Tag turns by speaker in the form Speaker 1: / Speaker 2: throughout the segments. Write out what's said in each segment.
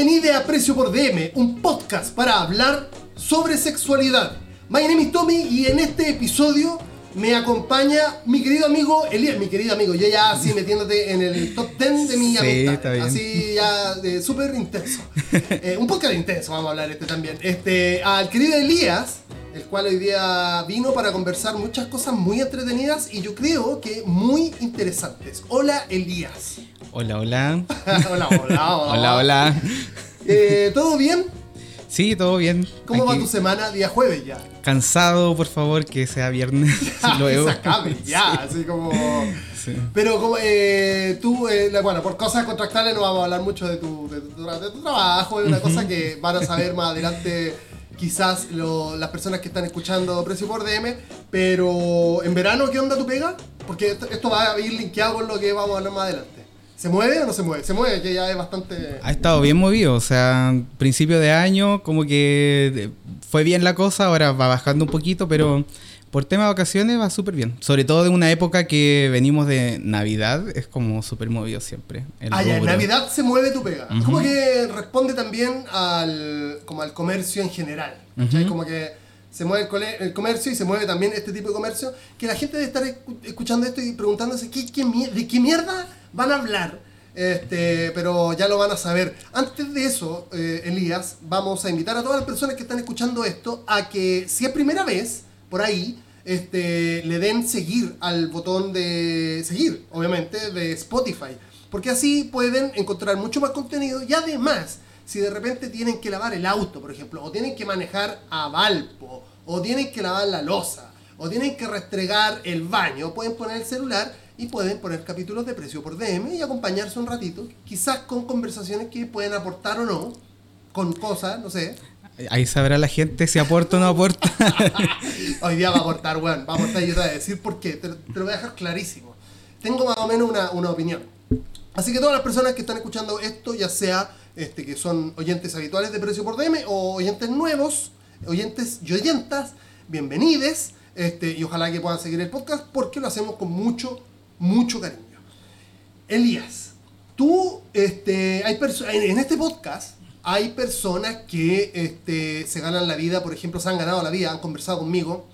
Speaker 1: Bienvenido a Precio por DM, un podcast para hablar sobre sexualidad. My name is Tommy y en este episodio me acompaña mi querido amigo Elías, mi querido amigo, yo ya así metiéndote en el top 10 de mi
Speaker 2: Sí,
Speaker 1: amistad,
Speaker 2: está bien.
Speaker 1: así ya súper intenso. Eh, un podcast intenso, vamos a hablar este también. Este, al querido Elías, el cual hoy día vino para conversar muchas cosas muy entretenidas y yo creo que muy interesantes. Hola Elías.
Speaker 2: Hola, hola.
Speaker 1: hola, hola,
Speaker 2: Hola, hola.
Speaker 1: Eh, ¿Todo bien?
Speaker 2: Sí, todo bien.
Speaker 1: ¿Cómo va
Speaker 2: Aquí,
Speaker 1: tu semana? Día jueves ya.
Speaker 2: Cansado, por favor, que sea viernes. Luego.
Speaker 1: Que se acabe ya, así como...
Speaker 2: Sí.
Speaker 1: Pero como eh, tú, eh, bueno, por cosas contractuales no vamos a hablar mucho de tu, de tu, de tu trabajo, es una cosa que van a saber más adelante quizás lo- las personas que están escuchando Precio por DM, pero en verano, ¿qué onda tu pega? Porque esto, esto va a ir linkeado con lo que vamos a hablar más adelante. ¿Se mueve o no se mueve? Se mueve, que ya es bastante...
Speaker 2: Ha estado bien movido, o sea, principio de año, como que fue bien la cosa, ahora va bajando un poquito, pero por tema de vacaciones va súper bien. Sobre todo de una época que venimos de Navidad, es como súper movido siempre. el
Speaker 1: Ah, ya, en. Navidad se mueve tu pega.
Speaker 2: Ujú.
Speaker 1: Como que responde también al, como al comercio en general. ¿cachai?
Speaker 2: Ujú.
Speaker 1: Como que se mueve el, el comercio y se mueve también este tipo de comercio. Que la gente debe estar escu- escuchando esto y preguntándose ¿qué, qué de qué mierda van a hablar. Este, pero ya lo van a saber. Antes de eso, eh, Elías, vamos a invitar a todas las personas que están escuchando esto a que, si es primera vez, por ahí, este, le den seguir al botón de seguir, obviamente, de Spotify. Porque así pueden encontrar mucho más contenido y además, si de repente tienen que lavar el auto, por ejemplo, o tienen que manejar a Valpo, o tienen que lavar la losa, o tienen que restregar el baño, pueden poner el celular y pueden poner capítulos de precio por DM y acompañarse un ratito, quizás con conversaciones que pueden aportar o no, con cosas, no sé.
Speaker 2: Ahí sabrá la gente si aporta o no aporta.
Speaker 1: Hoy día va a aportar, weón. Va a aportar y yo te voy a decir por qué. Te, te lo voy a dejar clarísimo. Tengo más o menos una, una opinión. Así que todas las personas que están escuchando esto, ya sea este, que son oyentes habituales de Precio por DM o oyentes nuevos, oyentes y oyentas, bienvenides. Este, y ojalá que puedan seguir el podcast porque lo hacemos con mucho, mucho cariño. Elías, tú, este, hay en este podcast hay personas que este, se ganan la vida, por ejemplo, se han ganado la vida, han conversado conmigo,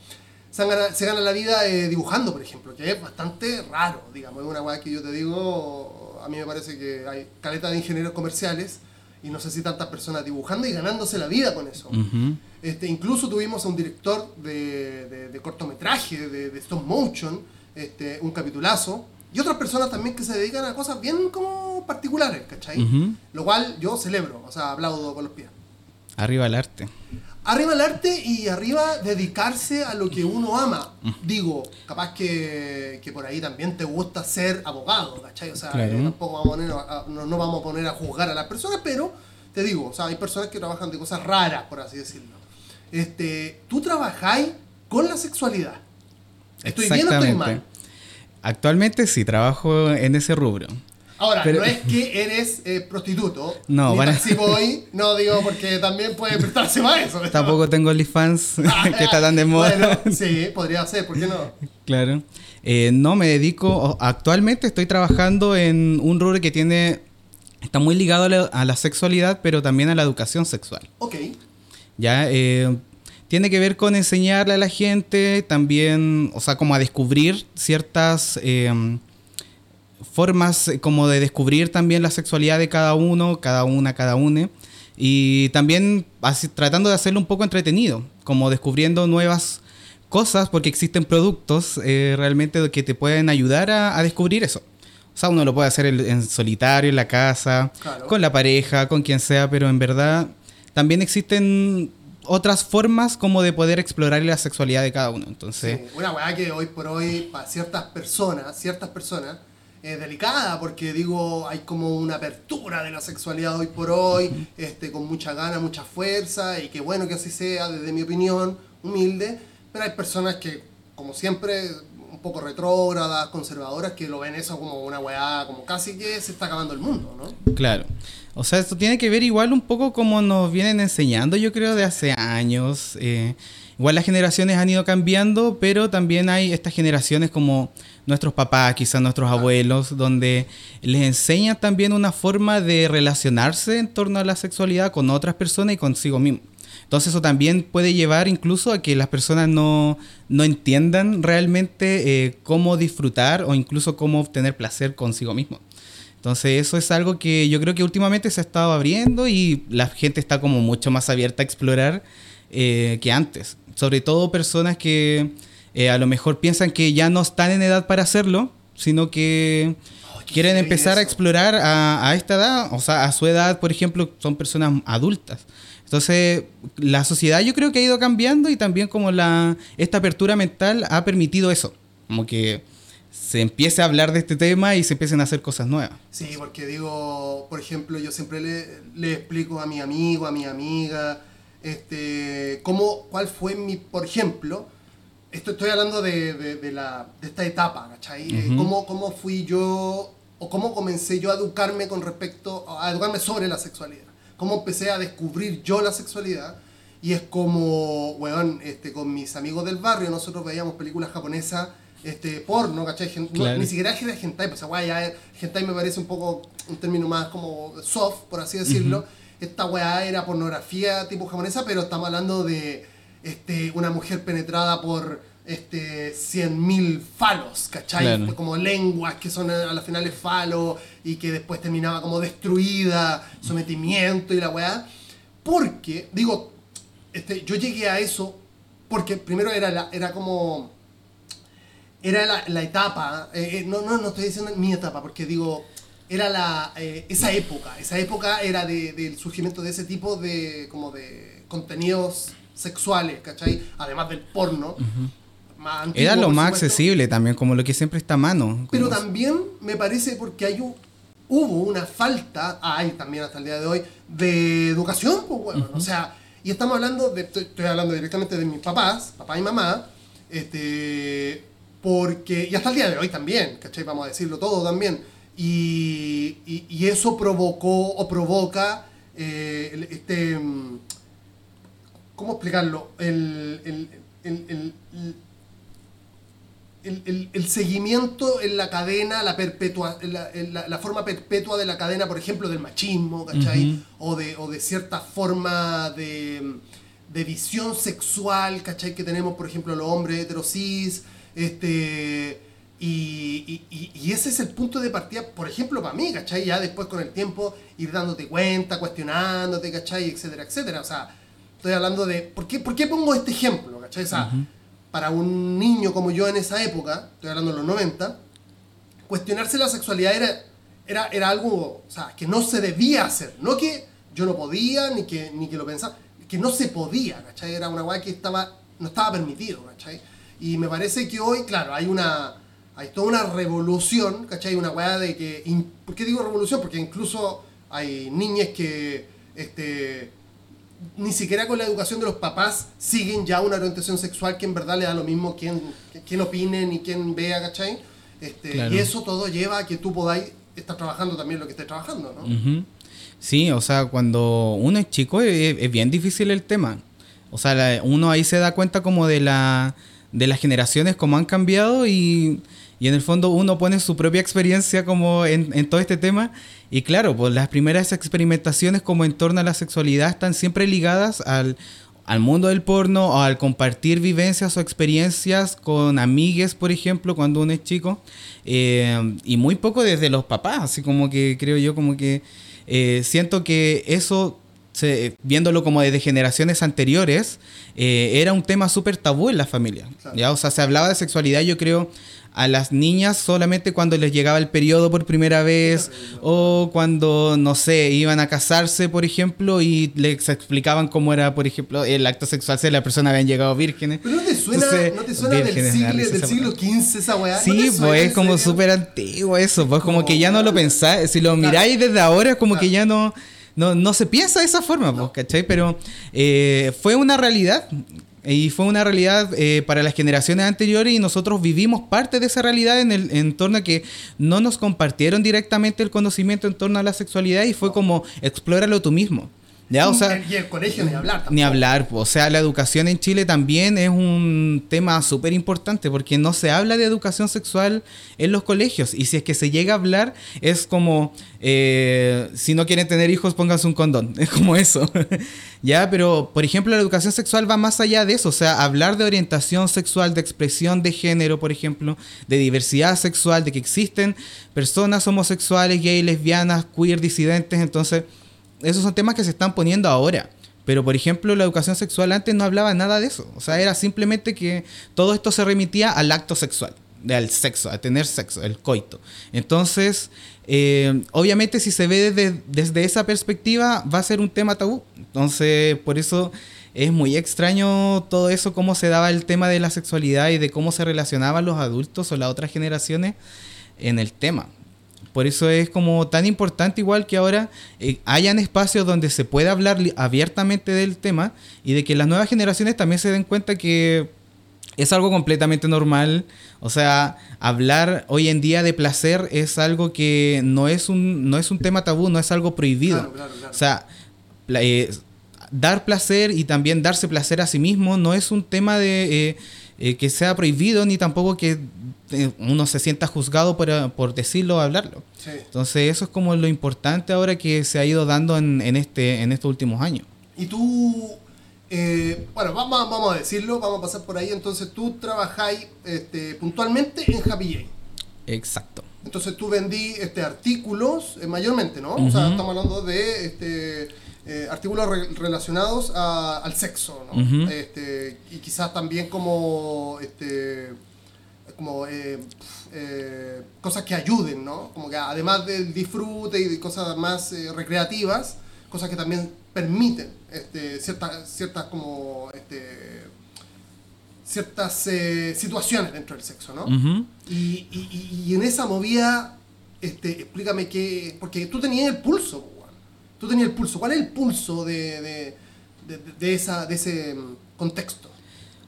Speaker 1: se, han se ganan la vida eh, dibujando, por ejemplo, que es bastante raro, digamos, es una weá que yo te digo, a mí me parece que hay caleta de ingenieros comerciales y no sé si tantas personas dibujando y ganándose la vida con eso.
Speaker 2: Ujú.
Speaker 1: Este, incluso tuvimos a un director de, de- de cortometraje, de, de stop motion, este, un capitulazo, y otras personas también que se dedican a cosas bien como particulares, ¿cachai? Lo cual yo celebro, o sea, aplaudo con los pies.
Speaker 2: Arriba el arte.
Speaker 1: Arriba el arte y arriba dedicarse a lo que uno ama. Digo, capaz que, que por ahí también te gusta ser abogado, ¿cachai? O sea,
Speaker 2: Claro.
Speaker 1: tampoco vamos a poner a- no, no vamos a poner a juzgar a las personas, pero te digo, o sea, hay personas que trabajan de cosas raras, por así decirlo. Este, tú trabajáis con la sexualidad. ¿Estoy bien o estoy mal?
Speaker 2: Actualmente sí, trabajo en ese rubro.
Speaker 1: Ahora,
Speaker 2: Pero-
Speaker 1: no es que eres eh, prostituto,
Speaker 2: No,
Speaker 1: ni
Speaker 2: para-
Speaker 1: boy, no digo porque también puede prestarse más eso.
Speaker 2: Tampoco tengo OnlyFans que está tan de moda.
Speaker 1: Bueno, sí, podría ser, ¿por qué no?
Speaker 2: Claro. Eh, no, me dedico, actualmente estoy trabajando en un rubro que tiene, está muy ligado a la, a la sexualidad, pero también a la educación sexual.
Speaker 1: Ok.
Speaker 2: Ya, eh, tiene que ver con enseñarle a la gente también, o sea, como a descubrir ciertas eh, formas eh, como de descubrir también la sexualidad de cada uno, cada una, cada une. Y también así, tratando de hacerlo un poco entretenido, como descubriendo nuevas cosas, porque existen productos eh, realmente que te pueden ayudar a, a descubrir eso. O sea, uno lo puede hacer en, en solitario, en la casa,
Speaker 1: Claro.
Speaker 2: con la pareja, con quien sea, pero en verdad también existen otras formas como de poder explorar la sexualidad de cada uno. Entonces,
Speaker 1: Sí, una weá que hoy por hoy, para ciertas personas, ciertas personas, es delicada, porque digo, hay como una apertura de la sexualidad hoy por hoy, este, con mucha gana, mucha fuerza, y qué bueno que así sea, desde mi opinión, humilde, pero hay personas que, como siempre, un poco retrógradas, conservadoras, que lo ven eso como una weá, como casi que se está acabando el mundo, ¿no?
Speaker 2: Claro. O sea, esto tiene que ver igual un poco como nos vienen enseñando, yo creo, de hace años. eh, igual las generaciones han ido cambiando, pero también hay estas generaciones como nuestros papás, quizás nuestros abuelos, donde les enseñan también una forma de relacionarse en torno a la sexualidad con otras personas y consigo mismo. Entonces eso también puede llevar incluso a que las personas no, no entiendan realmente eh, cómo disfrutar o incluso cómo obtener placer consigo mismo. Entonces eso es algo que yo creo que últimamente se ha estado abriendo y la gente está como mucho más abierta a explorar eh, que antes. Sobre todo personas que eh, a lo mejor piensan que ya no están en edad para hacerlo, sino que quieren empezar a explorar a, a, esta edad, o sea, a su edad, por ejemplo, son personas adultas. Entonces, la sociedad yo creo que ha ido cambiando y también como la, esta apertura mental ha permitido eso, como que se empiece a hablar de este tema y se empiecen a hacer cosas nuevas.
Speaker 1: Sí, porque digo, por ejemplo, yo siempre le, le explico a mi amigo, a mi amiga, este, cómo, cuál fue mi, por ejemplo, esto estoy hablando de, de, la, de esta etapa, ¿cachai? Uh ¿Cómo, ¿Cómo fui yo o cómo comencé yo a educarme con respecto, a educarme sobre la sexualidad? ¿Cómo empecé a descubrir yo la sexualidad? Y es como, weón, este, con mis amigos del barrio, nosotros veíamos películas japonesas, este, porno, ¿cachai? ni siquiera era hentai, pues weá ya, hentai me parece un poco un término más como soft, por así decirlo. Esta weá era pornografía tipo japonesa, pero estamos hablando de este, una mujer penetrada por este, 100.000 falos, ¿cachai? Como lenguas que son a, las finales falos y que después terminaba como destruida, sometimiento y la weá. Porque, digo, este, yo llegué a eso porque primero era, la, era como... Era la, la etapa, eh, eh, no, no, no estoy diciendo mi etapa, porque digo, era la, eh, esa época, esa época era de, del surgimiento de ese tipo de, como de contenidos sexuales, ¿cachai? Además del porno.
Speaker 2: Era lo más accesible también, como lo que siempre está a mano.
Speaker 1: Pero también me parece porque hay un, hubo una falta, hay también hasta el día de hoy, de educación, pues bueno, o sea, y estamos hablando, de, estoy, hablando directamente de mis papás, papá y mamá, este, porque, y hasta el día de hoy también, ¿cachai? Vamos a decirlo todo también, y, y, eso provocó o provoca eh, este mm, ¿Cómo explicarlo? El, el, seguimiento en la cadena, la, perpetua, la, forma perpetua de la cadena, por ejemplo, del machismo, ¿cachai? o, de, o de cierta forma de, visión sexual, ¿cachai? Que tenemos, por ejemplo, los hombres heterosis, este... Y, y, ese es el punto de partida, por ejemplo, para mí, ¿cachai? Ya después con el tiempo ir dándote cuenta, cuestionándote, ¿cachai? Etcétera, etcétera. O sea, Estoy hablando de. ¿Por qué, por qué pongo este ejemplo? ¿cachai? Para un niño como yo en esa época, estoy hablando de los 90, cuestionarse la sexualidad era, era, era algo o sea, que no se debía hacer. No que yo no podía, ni que, ni que lo pensaba, que no se podía, ¿cachai? Era una weá que estaba, no estaba permitido, ¿cachai? Y me parece que hoy, claro, hay una. Hay toda una revolución, ¿cachai? Una weá de que. ¿Por qué digo revolución? Porque incluso hay niñas que. Este, ni siquiera con la educación de los papás siguen ya una orientación sexual que en verdad le da lo mismo quién, quién opine ni quién vea, ¿cachai? Este, Y eso todo lleva a que tú podáis estar trabajando también lo que estés trabajando, ¿no?
Speaker 2: Sí, o sea, cuando uno es chico es, bien difícil el tema. O sea, uno ahí se da cuenta como de, la, de las generaciones, como han cambiado y, y en el fondo uno pone su propia experiencia como en, todo este tema y claro, pues las primeras experimentaciones como en torno a la sexualidad están siempre ligadas al, mundo del porno o al compartir vivencias o experiencias con amigues, por ejemplo, cuando uno es chico. Eh, y muy poco desde los papás, así como que creo yo como que eh, siento que eso, viéndolo como desde generaciones anteriores, eh, era un tema súper tabú en la familia. ¿ya? O sea, se hablaba de sexualidad, yo creo, a las niñas solamente cuando les llegaba el periodo por primera vez o cuando, no sé, iban a casarse, por ejemplo, y les explicaban cómo era, por ejemplo, el acto sexual si la persona habían llegado vírgenes.
Speaker 1: Pero no te suena, ¿no te suena del, siglo, del siglo XV esa weá.
Speaker 2: Sí, pues es como súper antiguo eso, pues como, que ya no lo pensáis, si lo miráis desde ahora es como que ya no... No, no se piensa de esa forma, pues, ¿cachai? Pero eh, fue una realidad y fue una realidad eh, para las generaciones anteriores y nosotros vivimos parte de esa realidad en el entorno que no nos compartieron directamente el conocimiento en torno a la sexualidad y fue como, explóralo tú mismo. Ya, o sea,
Speaker 1: y el colegio ni hablar. Tampoco.
Speaker 2: Ni hablar, o sea, la educación en Chile también es un tema súper importante porque no se habla de educación sexual en los colegios y si es que se llega a hablar es como, eh, si no quieren tener hijos, pónganse un condón, es como eso. ya, pero por ejemplo, la educación sexual va más allá de eso, o sea, hablar de orientación sexual, de expresión de género, por ejemplo, de diversidad sexual, de que existen personas homosexuales, gay, lesbianas, queer, disidentes, entonces esos son temas que se están poniendo ahora. Pero, por ejemplo, la educación sexual antes no hablaba nada de eso. O sea, era simplemente que todo esto se remitía al acto sexual, al sexo, a tener sexo, el coito. Entonces, eh, obviamente si se ve desde, desde esa perspectiva, va a ser un tema tabú. Entonces, por eso es muy extraño todo eso, cómo se daba el tema de la sexualidad y de cómo se relacionaban los adultos o las otras generaciones en el tema. Por eso es como tan importante igual que ahora eh, hayan espacios donde se pueda hablar abiertamente del tema y de que las nuevas generaciones también se den cuenta que es algo completamente normal. O sea, hablar hoy en día de placer es algo que no es un, no es un tema tabú, no es algo prohibido. O sea, eh, dar placer y también darse placer a sí mismo no es un tema de eh, que sea prohibido ni tampoco que eh, uno se sienta juzgado por, por decirlo o hablarlo. Entonces eso es como lo importante ahora que se ha ido dando en, en este, en estos últimos años.
Speaker 1: Y tú, eh, bueno, vamos, vamos a decirlo, vamos a pasar por ahí. Entonces tú trabajáis este, puntualmente en Happy
Speaker 2: Exacto.
Speaker 1: Entonces tú vendí este, artículos eh, mayormente, ¿no? O sea, estamos hablando de este, artículos relacionados al sexo, ¿no? este, y quizás también como... Este, como eh, eh, cosas que ayuden, ¿no? Como que además del disfrute y de cosas más eh, recreativas, cosas que también permiten este, ciertas, ciertas como este, ciertas situaciones dentro del sexo, ¿no? y, y, en esa movida, este, explícame qué, porque tú tenías el pulso, tú tenías el pulso, ¿cuál es el pulso de, de, de, de esa, de ese mm, contexto?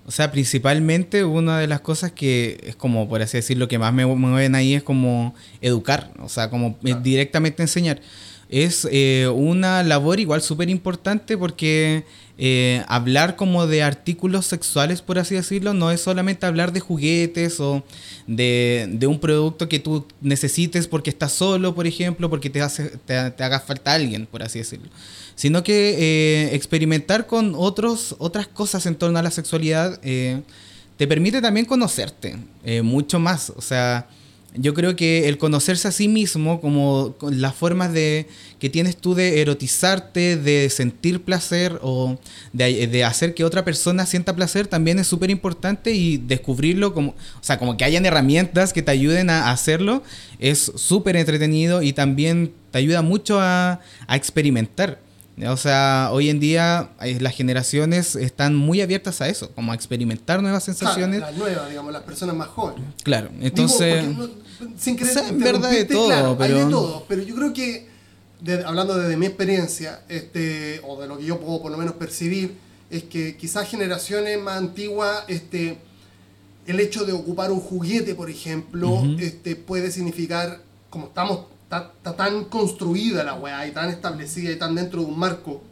Speaker 2: O sea, principalmente una de las cosas que es como, por así decirlo, que más me mueven ahí es como educar, o sea, como directamente enseñar. Es eh, una labor igual súper importante porque eh, hablar como de artículos sexuales, por así decirlo, no es solamente hablar de juguetes o de, de un producto que tú necesites porque estás solo, por ejemplo, porque te, hace, te, te haga falta alguien, por así decirlo sino que eh, experimentar con otros, otras cosas en torno a la sexualidad te permite también conocerte mucho más. O sea, yo creo que el conocerse a sí mismo, como las formas de que tienes tú de erotizarte, de sentir placer o de, hacer que otra persona sienta placer, también es súper importante y descubrirlo como, o sea, como que hayan herramientas que te ayuden a hacerlo, es súper entretenido y también te ayuda mucho a, a experimentar. O sea, hoy en día eh, las generaciones están muy abiertas a eso, como a experimentar nuevas sensaciones.
Speaker 1: las nuevas, digamos, las personas más jóvenes.
Speaker 2: Claro, entonces...
Speaker 1: sin querer...
Speaker 2: en verdad de todo, pero...
Speaker 1: Hay de todo, pero yo creo que, hablando desde mi experiencia, este, o de lo que yo puedo por lo menos percibir, es que quizás generaciones más antiguas, este, el hecho de ocupar un juguete, por ejemplo, este, puede significar, como estamos está, tan construida la weá y tan establecida y tan dentro de un marco,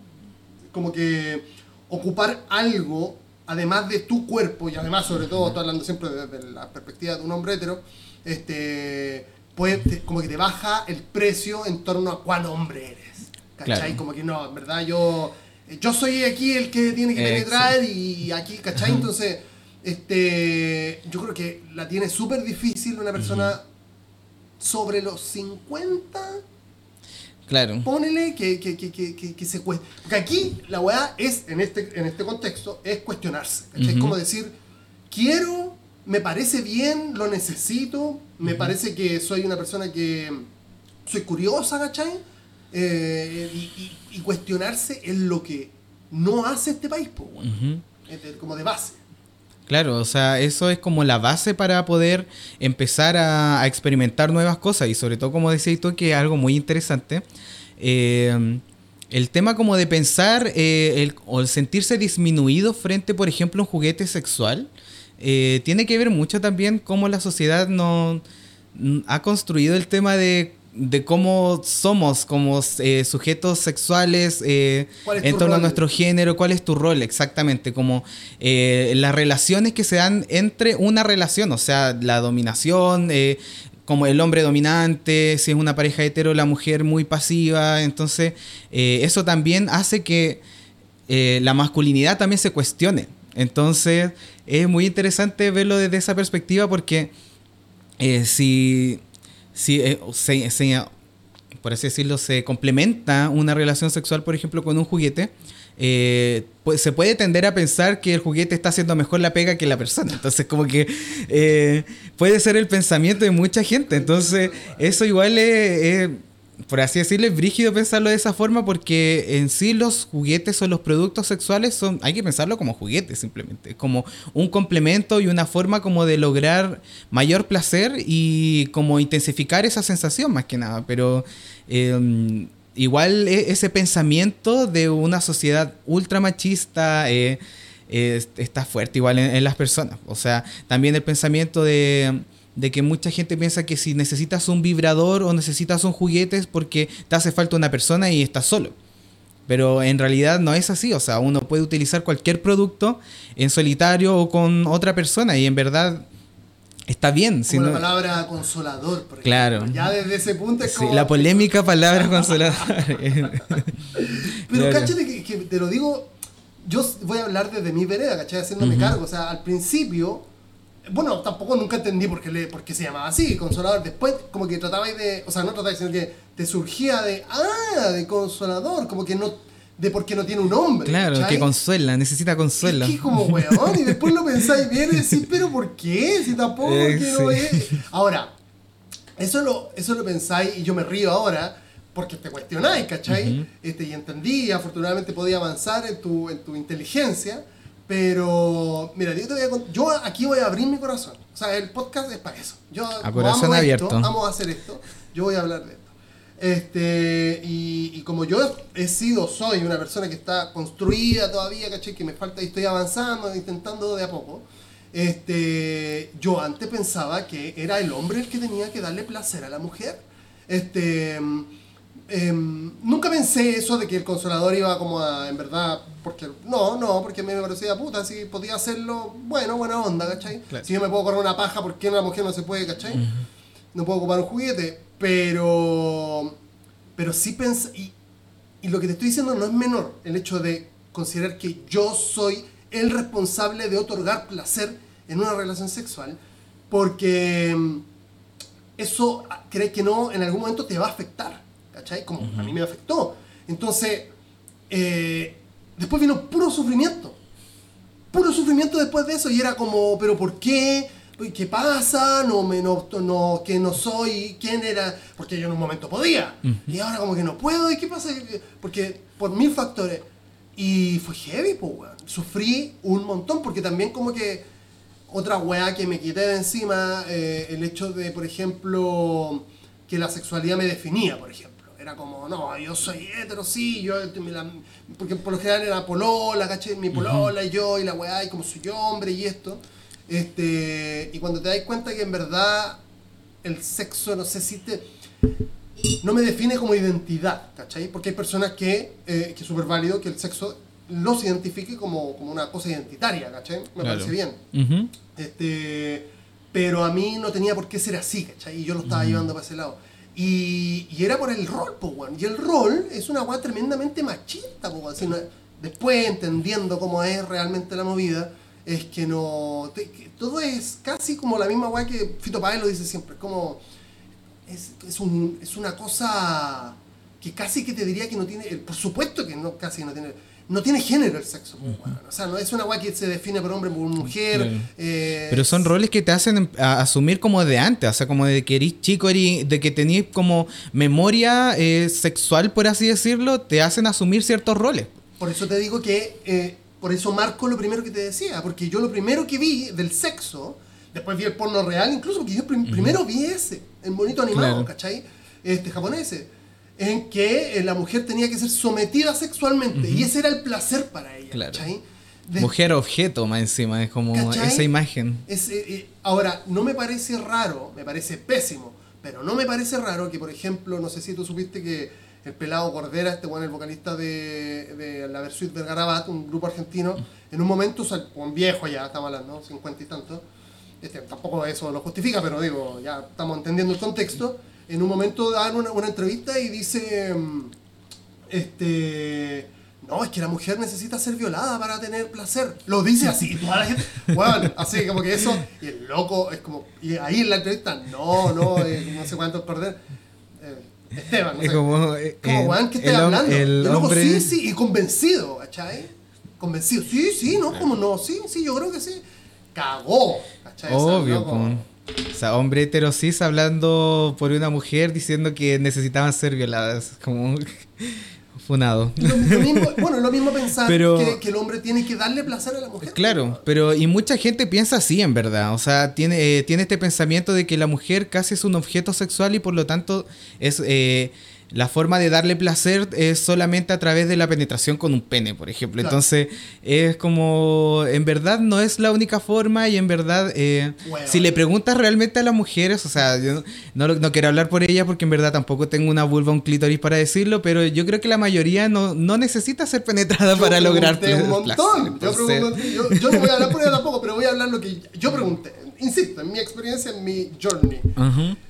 Speaker 1: como que ocupar algo, además de tu cuerpo, y además, sobre todo, estoy hablando siempre desde la perspectiva de un hombre hetero, este, pues, como que te baja el precio en torno a cuál hombre eres. ¿Cachai? Como que no, en verdad yo, yo soy aquí el que tiene que penetrar y aquí, ¿cachai? Entonces, este, yo creo que la tiene súper difícil una persona sobre los 50.
Speaker 2: Claro.
Speaker 1: Pónele que, que, que, que, que se cueste. Porque aquí la weá es, en este, en este contexto, es cuestionarse. Es como decir, quiero, me parece bien, lo necesito, me parece que soy una persona que soy curiosa, ¿cachai? Eh, y, cuestionarse en lo que no hace este país, como de base.
Speaker 2: Claro, o sea, eso es como la base para poder empezar a, experimentar nuevas cosas y sobre todo, como decías tú, que es algo muy interesante. Eh, el tema como de pensar eh, el, o el sentirse disminuido frente, por ejemplo, a un juguete sexual, eh, tiene que ver mucho también cómo la sociedad no ha construido el tema de de cómo somos como eh, sujetos sexuales eh, en torno a nuestro género, cuál es tu rol exactamente, como eh, las relaciones que se dan entre una relación, o sea, la dominación, como el hombre dominante, si es una pareja hetero, la mujer muy pasiva, entonces eso también hace que la masculinidad también se cuestione. Entonces es muy interesante verlo desde esa perspectiva porque si si eh, se, por así decirlo, se complementa una relación sexual, por ejemplo, con un juguete, eh, pues se puede tender a pensar que el juguete está haciendo mejor la pega que la persona. Entonces, como que eh, puede ser el pensamiento de mucha gente. Entonces, eso igual es por así decirlo, es brígido pensarlo de esa forma porque en sí los juguetes o los productos sexuales son, hay que pensarlo como juguetes simplemente, como un complemento y una forma como de lograr mayor placer y como intensificar esa sensación más que nada, pero em, igual e, ese pensamiento de una sociedad ultra machista eh, está fuerte igual en las personas, o sea, también el pensamiento de de que mucha gente piensa que si necesitas un vibrador o necesitas un juguete es porque te hace falta una persona y estás solo. Pero en realidad no es así, o sea, uno puede utilizar cualquier producto en solitario o con otra persona y en verdad está bien.
Speaker 1: Como la palabra consolador, por ejemplo.
Speaker 2: Claro.
Speaker 1: Ya desde ese punto es como...
Speaker 2: la polémica palabra consolador.
Speaker 1: Pero cáchate que, te lo digo, yo voy a hablar desde mi vereda, ¿cachai? Haciéndome cargo. O sea, al principio bueno, tampoco nunca entendí por qué, le, por qué se llamaba así, consolador. Después, como que tratabais de. O sea, no tratabais, sino que te surgía de. Ah, de consolador. Como que no. De por qué no tiene un nombre.
Speaker 2: Claro, que consuela, necesita consuela.
Speaker 1: Es como weón, y después lo pensáis bien y decís, pero ¿por qué? Si tampoco eh, no es. Ahora, eso lo, eso lo pensáis y yo me río ahora porque te cuestionáis, ¿cachai? este, y entendí, afortunadamente podía avanzar en tu, en tu inteligencia pero, mira, yo, te voy a, yo aquí voy a abrir mi corazón. O sea, el podcast es para eso. Yo
Speaker 2: a corazón amo abierto.
Speaker 1: Esto, amo hacer esto. Yo voy a hablar de esto. Este, y, y, como yo he sido, soy una persona que está construida todavía, ¿caché? Que me falta y estoy avanzando, intentando de a poco. Este, yo antes pensaba que era el hombre el que tenía que darle placer a la mujer. Este, Em, nunca pensé eso de que el consolador iba como a, en verdad, porque no, no, porque a mí me parecía puta, si podía hacerlo, bueno, buena onda, ¿cachai? Si yo me puedo correr una paja, ¿por qué una mujer no se puede, ¿cachai? No puedo ocupar un juguete, pero, pero sí pensé, y, y lo que te estoy diciendo no es menor, el hecho de considerar que yo soy el responsable de otorgar placer en una relación sexual, porque em, eso, cree que no, en algún momento te va a afectar. ¿Cachai? Como a mí me afectó. Entonces, eh, después vino puro sufrimiento. Puro sufrimiento después de eso y era como, pero ¿por qué? ¿Qué pasa? No, me, no, no, que no soy, ¿quién era? Porque yo en un momento podía. Y ahora como que no puedo. ¿Y qué pasa? Porque por mil factores. Y fue heavy, pues, weón. Sufrí un montón porque también como que otra weá que me quité de encima, eh, el hecho de, por ejemplo, que la sexualidad me definía, por ejemplo. Era como, no, yo soy hetero, sí, yo, porque por lo general era polola, ¿caché? Mi polola y yo, y la weá, y como soy hombre y esto. Este, y cuando te das cuenta que en verdad el sexo, no sé si te. No me define como identidad, ¿cachai? Porque hay personas que, eh, que es súper válido que el sexo los identifique como, como una cosa identitaria, ¿cachai? Me parece bien. este, pero a mí no tenía por qué ser así, ¿cachai? Y yo lo estaba llevando para ese lado. Y, y, era por el rol, po, weón. Y el rol es una weá tremendamente machista, po, weón. después, entendiendo cómo es realmente la movida, es que no. todo es casi como la misma weá que Fito Páez lo dice siempre. Como. Es, es, un, es una cosa que casi que te diría que no tiene. Por supuesto que no, casi no tiene no tiene género el sexo. O sea, no es una guay que se define por hombre, por mujer.
Speaker 2: Eh, Pero son roles que te hacen asumir como de antes, o sea, como de que eres chico, de que tenías como memoria eh, sexual, por así decirlo, te hacen asumir ciertos roles.
Speaker 1: Por eso te digo que, eh, por eso marco lo primero que te decía, porque yo lo primero que vi del sexo, después vi el porno real, incluso porque yo primero vi ese, el bonito animado, ¿cachai? Este japonés en que eh, la mujer tenía que ser sometida sexualmente y ese era el placer para ella.
Speaker 2: mujer objeto más encima, es como esa imagen.
Speaker 1: Es, eh, eh, ahora, no me parece raro, me parece pésimo, Pero no me parece raro que, por ejemplo, no sé si tú supiste que el pelado Cordera, este bueno, el vocalista de, de la Versuit del Garabat, un grupo argentino, en un momento, un viejo ya, estamos hablando, 50 y tanto, este, tampoco eso lo justifica, pero digo, ya estamos entendiendo el contexto, en un momento dan una, una entrevista y dice, mm, este, no, es que la mujer necesita ser violada para tener placer. Lo dice así, toda la gente, bueno, así como que eso, y el loco es como, y ahí en la entrevista, no, no, eh, no sé cuántos perder. Eh, Esteban, no
Speaker 2: Es
Speaker 1: sé.
Speaker 2: como, eh,
Speaker 1: Como,
Speaker 2: eh,
Speaker 1: weón, ¿qué estás hablando?
Speaker 2: el
Speaker 1: luego,
Speaker 2: hombre-
Speaker 1: sí, sí, y convencido, ¿cachai? Convencido, sí, sí, no, como no, sí, sí, yo creo que sí. Cagó, ¿cachai? O sea,
Speaker 2: Obvio,
Speaker 1: loco.
Speaker 2: O sea, hombre heterosis hablando por una mujer diciendo que necesitaban ser violadas. Como funado.
Speaker 1: Lo, lo mismo, bueno, lo mismo pensar
Speaker 2: Pero-
Speaker 1: que, que el hombre tiene que darle placer a la mujer.
Speaker 2: Claro, pero y mucha gente piensa así en verdad, o sea, tiene, eh, tiene este pensamiento de que la mujer casi es un objeto sexual y por lo tanto es eh, la forma de darle placer es solamente a través de la penetración con un pene, por ejemplo.
Speaker 1: Claro.
Speaker 2: Entonces es como, en verdad no es la única forma y en verdad, eh,
Speaker 1: Bueno.
Speaker 2: si le preguntas realmente a las mujeres, o sea, yo no, no, quiero hablar por ella porque en verdad tampoco tengo una vulva, un clítoris para decirlo, pero yo creo que la mayoría no, no necesita ser penetrada
Speaker 1: Yo
Speaker 2: para lograr
Speaker 1: un
Speaker 2: placer.
Speaker 1: montón. Yo, pregunté- yo- yo no voy a hablar por ella tampoco, pero voy a hablar lo que yo pregunté. Insisto, en mi experiencia, en mi journey.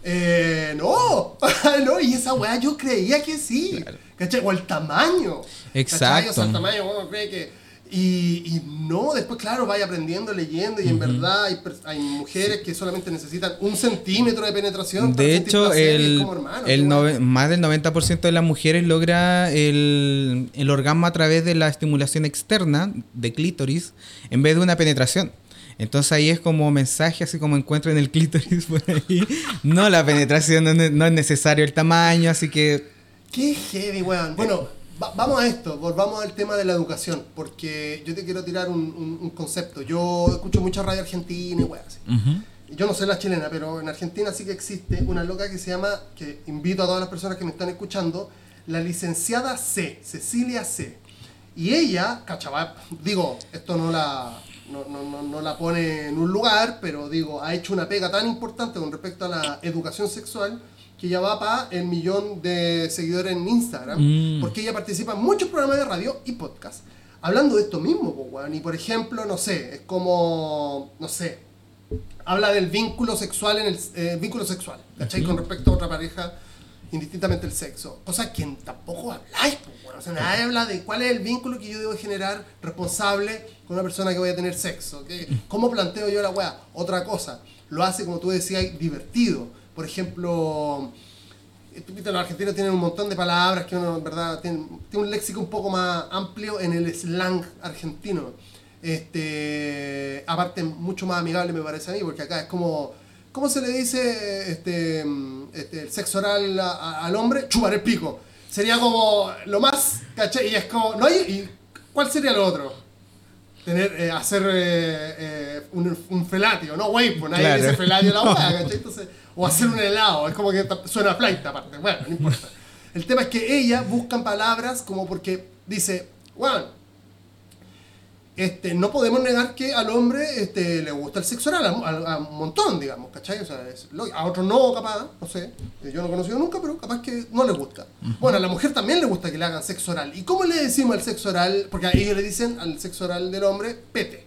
Speaker 1: Eh, no, no, y esa weá yo creía que sí. ¿Cachai? O el tamaño.
Speaker 2: Exacto.
Speaker 1: O sea, el tamaño, uno cree que. Y, y no, después, claro, vaya aprendiendo, leyendo, y en verdad hay, mujeres que solamente necesitan un centímetro de penetración.
Speaker 2: De hecho, el,
Speaker 1: como, hermano,
Speaker 2: el más del 90% de las mujeres logra el, el orgasmo a través de la estimulación externa de clítoris en vez de una penetración. Entonces ahí es como mensaje, así como encuentran el clítoris por ahí. No, la penetración no, es ne- no es necesario el tamaño, así que...
Speaker 1: Qué heavy, weón. Bueno, va- vamos a esto, volvamos al tema de la educación, porque yo te quiero tirar un, un- un concepto. Yo escucho mucha radio argentina y weón, así. Yo no sé la chilena, pero en Argentina sí que existe una loca que se llama, que invito a todas las personas que me están escuchando, la licenciada C, Cecilia C. Y ella, cachaba, digo, esto no la, no, no- no- no la pone en un lugar, pero digo, ha hecho una pega tan importante con respecto a la educación sexual que ya va para el millón de seguidores en Instagram,
Speaker 2: Mm.
Speaker 1: porque ella participa en muchos programas de radio y podcast, hablando de esto mismo, po. Y por ejemplo, no sé, es como, no sé, habla del vínculo sexual en el eh, vínculo sexual, ¿cachai? Con respecto a otra pareja, indistintamente el sexo. Cosa que tampoco habláis, pues. O sea, nadie habla de cuál es el vínculo que yo debo generar responsable con una persona que voy a tener sexo. ¿qué- ¿Cómo planteo yo la weá? Otra cosa, lo hace, como tú decías, divertido. Por ejemplo, eh, los argentinos tienen un montón de palabras que uno, en verdad, tiene, tiene un léxico un poco más amplio en el slang argentino. Este, aparte, mucho más amigable me parece a mí, porque acá es como, ¿cómo se le dice este, este, el sexo oral a- a- al hombre? Chupar el pico. Sería como lo más, ¿cachai? Y es como, ¿no hay? ¿Y cuál sería lo otro? Tener, eh, hacer eh, eh, un, un felatio, ¿no? Güey, pues nadie
Speaker 2: Claro.
Speaker 1: dice felatio a la hueá, ¿cachai? Entonces, o hacer un helado, es como que suena a flight aparte, bueno, no importa. El tema es que ella buscan palabras como porque dice, bueno, este, no podemos negar que al hombre este, le gusta el sexo oral, a, un montón, digamos, ¿cachai? O sea, es a otros no, capaz, no sé, yo no he conocido nunca, pero capaz que no le gusta. Bueno, a la mujer también le gusta que le hagan sexo oral. ¿Y cómo le decimos al sexo oral? Porque a ellos le dicen al sexo oral del hombre, pete.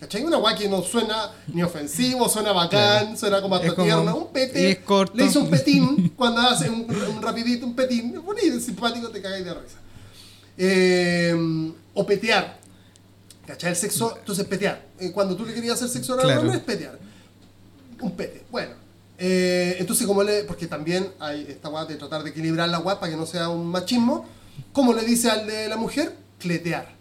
Speaker 1: ¿Cachai? Una guay que no suena ni ofensivo, suena bacán, suena como hasta tierna. Un pete.
Speaker 2: es corto.
Speaker 1: Le hizo un petín cuando hace un, un rapidito, un petín. Es bonito, simpático, te cagáis de risa. Eh, o petear. ¿Cachai? El sexo, entonces petear. Eh, cuando tú le querías hacer sexo oral al
Speaker 2: Claro.
Speaker 1: hombre es petear. Un pete. Bueno. Eh, entonces, como le. Porque también hay esta guapa de tratar de equilibrar la guapa para que no sea un machismo. ¿Cómo le dice al de la mujer? Cletear.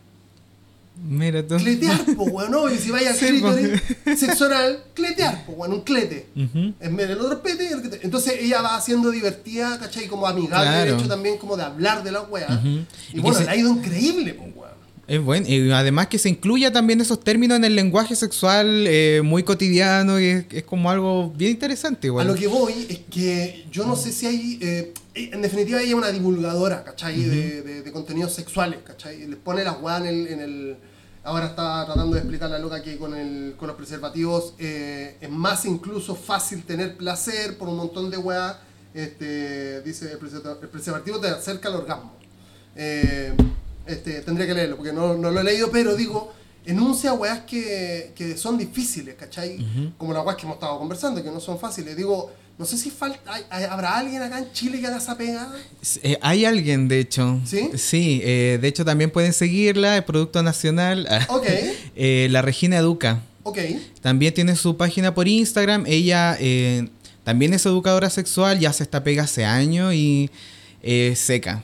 Speaker 2: Mira tú.
Speaker 1: Cletear, pues, weón, no, y si vaya al clítoris sexo oral, cletear, pues, weón, un clete.
Speaker 2: Ujú.
Speaker 1: En vez del otro pete, el entonces ella va haciendo divertida, ¿cachai? Como amigable,
Speaker 2: Claro.
Speaker 1: de hecho también como de hablar de la weá.
Speaker 2: Ujú.
Speaker 1: Y,
Speaker 2: Y
Speaker 1: bueno,
Speaker 2: se-
Speaker 1: le ha ido increíble, pues, weón.
Speaker 2: Es bueno, y además que se incluya también esos términos en el lenguaje sexual eh, muy cotidiano y es, es como algo bien interesante igual.
Speaker 1: A lo que voy es que yo no sé si hay. eh, en definitiva, ella es una divulgadora, ¿cachai? de, de- de contenidos sexuales, ¿cachai? Les pone las weas en el, en el- Ahora está tratando de explicar la loca que con, el, con los preservativos eh, es más incluso fácil tener placer por un montón de weas. Este, dice el preservativo te acerca al orgasmo. Eh, este, tendría que leerlo porque no, no, lo he leído, pero digo, enuncia weas que, que son difíciles, ¿cachai? Como las weas que hemos estado conversando, que no son fáciles. Digo, no sé si falta, ¿habrá alguien acá en Chile que haga esa pega?
Speaker 2: Eh, hay alguien, de hecho. ¿Sí? Sí, eh, de hecho también pueden seguirla, el Producto Nacional. Ok. Eh, la Regina Educa. Ok. También tiene su página por Instagram. Ella también es educadora sexual, ya hace esta pega hace años y seca.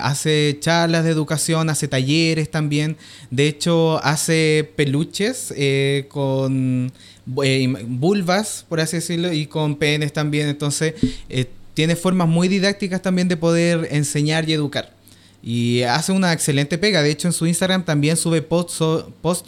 Speaker 2: hace charlas de educación, hace talleres también. De hecho, hace peluches con eh, vulvas, por así decirlo, y con penes también. Entonces, eh, tiene formas muy didácticas también de poder enseñar y educar. Y hace una excelente pega. De hecho, en su Instagram también sube posts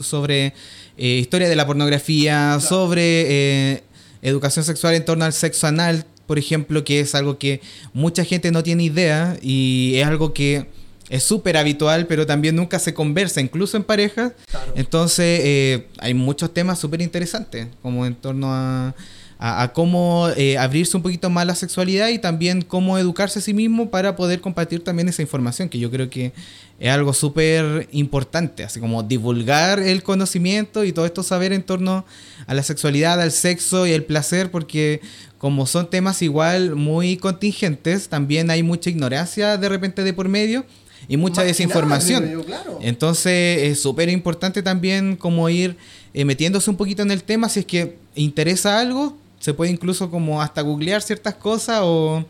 Speaker 2: sobre eh, historia de la pornografía, sobre educación sexual en torno al sexo anal, por ejemplo, que es algo que mucha gente no tiene idea y es algo que es súper habitual, pero también nunca se conversa, incluso en parejas. Entonces, eh, hay muchos temas súper interesantes, como en torno a, a, cómo eh, abrirse un poquito más la sexualidad y también cómo educarse a sí mismo para poder compartir también esa información, que yo creo que es algo súper importante, así como divulgar el conocimiento y todo esto saber en torno a la sexualidad, al sexo y el placer, porque como son temas igual muy contingentes, también hay mucha ignorancia de repente de por medio y mucha desinformación. Entonces es súper importante también como ir eh, metiéndose un poquito en el tema, si es que interesa algo, se puede incluso como hasta googlear ciertas cosas o,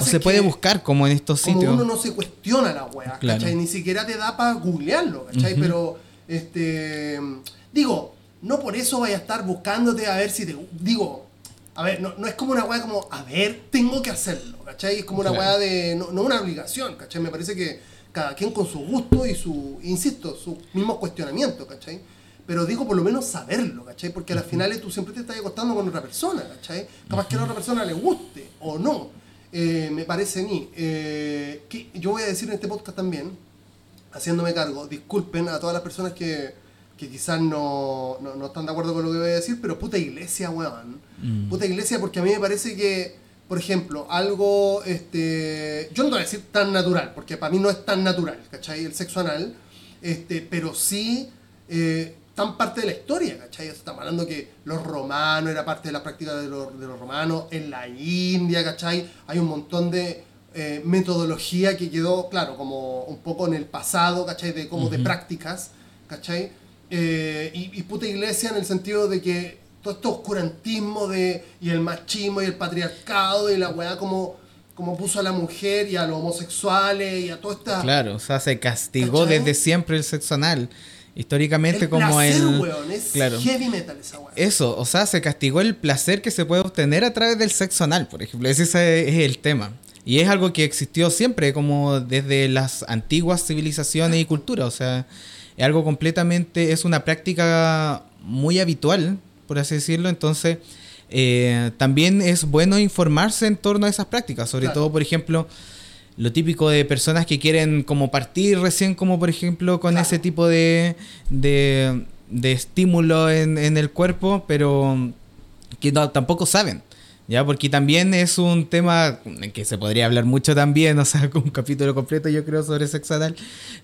Speaker 2: se puede buscar como en estos sitios.
Speaker 1: Uno no se cuestiona la weá, Ni siquiera te da para googlearlo, ¿cachai? Pero, este, digo, no por eso vaya a estar buscándote a ver si te... Digo, a ver, no, no es como una weá como, a ver, tengo que hacerlo, ¿cachai? Es como una weá de... No, no una obligación, ¿cachai? Me parece que cada quien con su gusto y su, insisto, su mismo cuestionamiento, ¿cachai? Pero digo por lo menos saberlo, ¿cachai? Porque al final tú siempre te estás acostando con otra persona, ¿cachai? Capaz que a la otra persona le guste o no. Eh, me parece a mí. Eh, que yo voy a decir en este podcast también, haciéndome cargo, disculpen a todas las personas que, que quizás no, no, están de acuerdo con lo que voy a decir, pero puta iglesia, weón. Mm. Puta iglesia porque a mí me parece que por ejemplo, algo, este, yo no te voy a decir tan natural, porque para mí no es tan natural, ¿cachai? El sexo anal, este, pero sí eh, tan parte de la historia, ¿cachai? Estamos hablando que los romanos era parte de la práctica de los, de los romanos, en la India, ¿cachai? Hay un montón de eh, metodología que quedó, claro, como un poco en el pasado, ¿cachai? De como de prácticas, ¿cachai? Eh, y, y puta iglesia en el sentido de que todo este oscurantismo de, y el machismo y el patriarcado y la weá como, como puso a la mujer y a los homosexuales y a toda esta...
Speaker 2: Claro, o sea, se castigó desde siempre el sexo anal. Históricamente como el...
Speaker 1: es claro. heavy metal esa weá.
Speaker 2: Eso, o sea, se castigó el placer que se puede obtener a través del sexo anal, por ejemplo. Ese es el tema. Y es algo que existió siempre, como desde las antiguas civilizaciones y culturas. O sea, es algo completamente, es una práctica muy habitual por así decirlo. Entonces, eh, también es bueno informarse en torno a esas prácticas, sobre todo, por ejemplo, lo típico de personas que quieren como partir recién, como por ejemplo con ese tipo de, de, estímulo en, el cuerpo, pero que tampoco saben. ¿ya? Porque también es un tema en que se podría hablar mucho también, o sea, con un capítulo completo yo creo sobre sexo anal,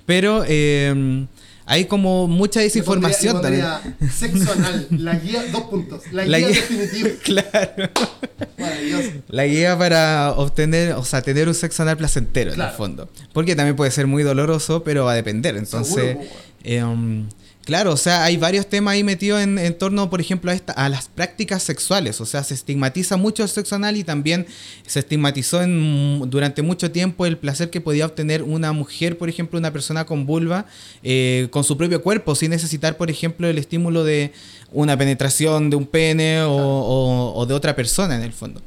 Speaker 2: pero eh, hay como mucha desinformación también.
Speaker 1: Sexo anal, la guía, dos puntos. La, guía, definitiva.
Speaker 2: claro. La guía para obtener, o sea, tener un sexo anal placentero en el fondo. Porque también puede ser muy doloroso, pero va a depender. Entonces, Claro, o sea, hay varios temas ahí metidos en, torno, por ejemplo, a, esta, a las prácticas sexuales. O sea, se estigmatiza mucho el sexo anal y también se estigmatizó en, durante mucho tiempo el placer que podía obtener una mujer, por ejemplo, una persona con vulva, eh, con su propio cuerpo, sin necesitar, por ejemplo, el estímulo de una penetración de un pene o de otra persona en el fondo.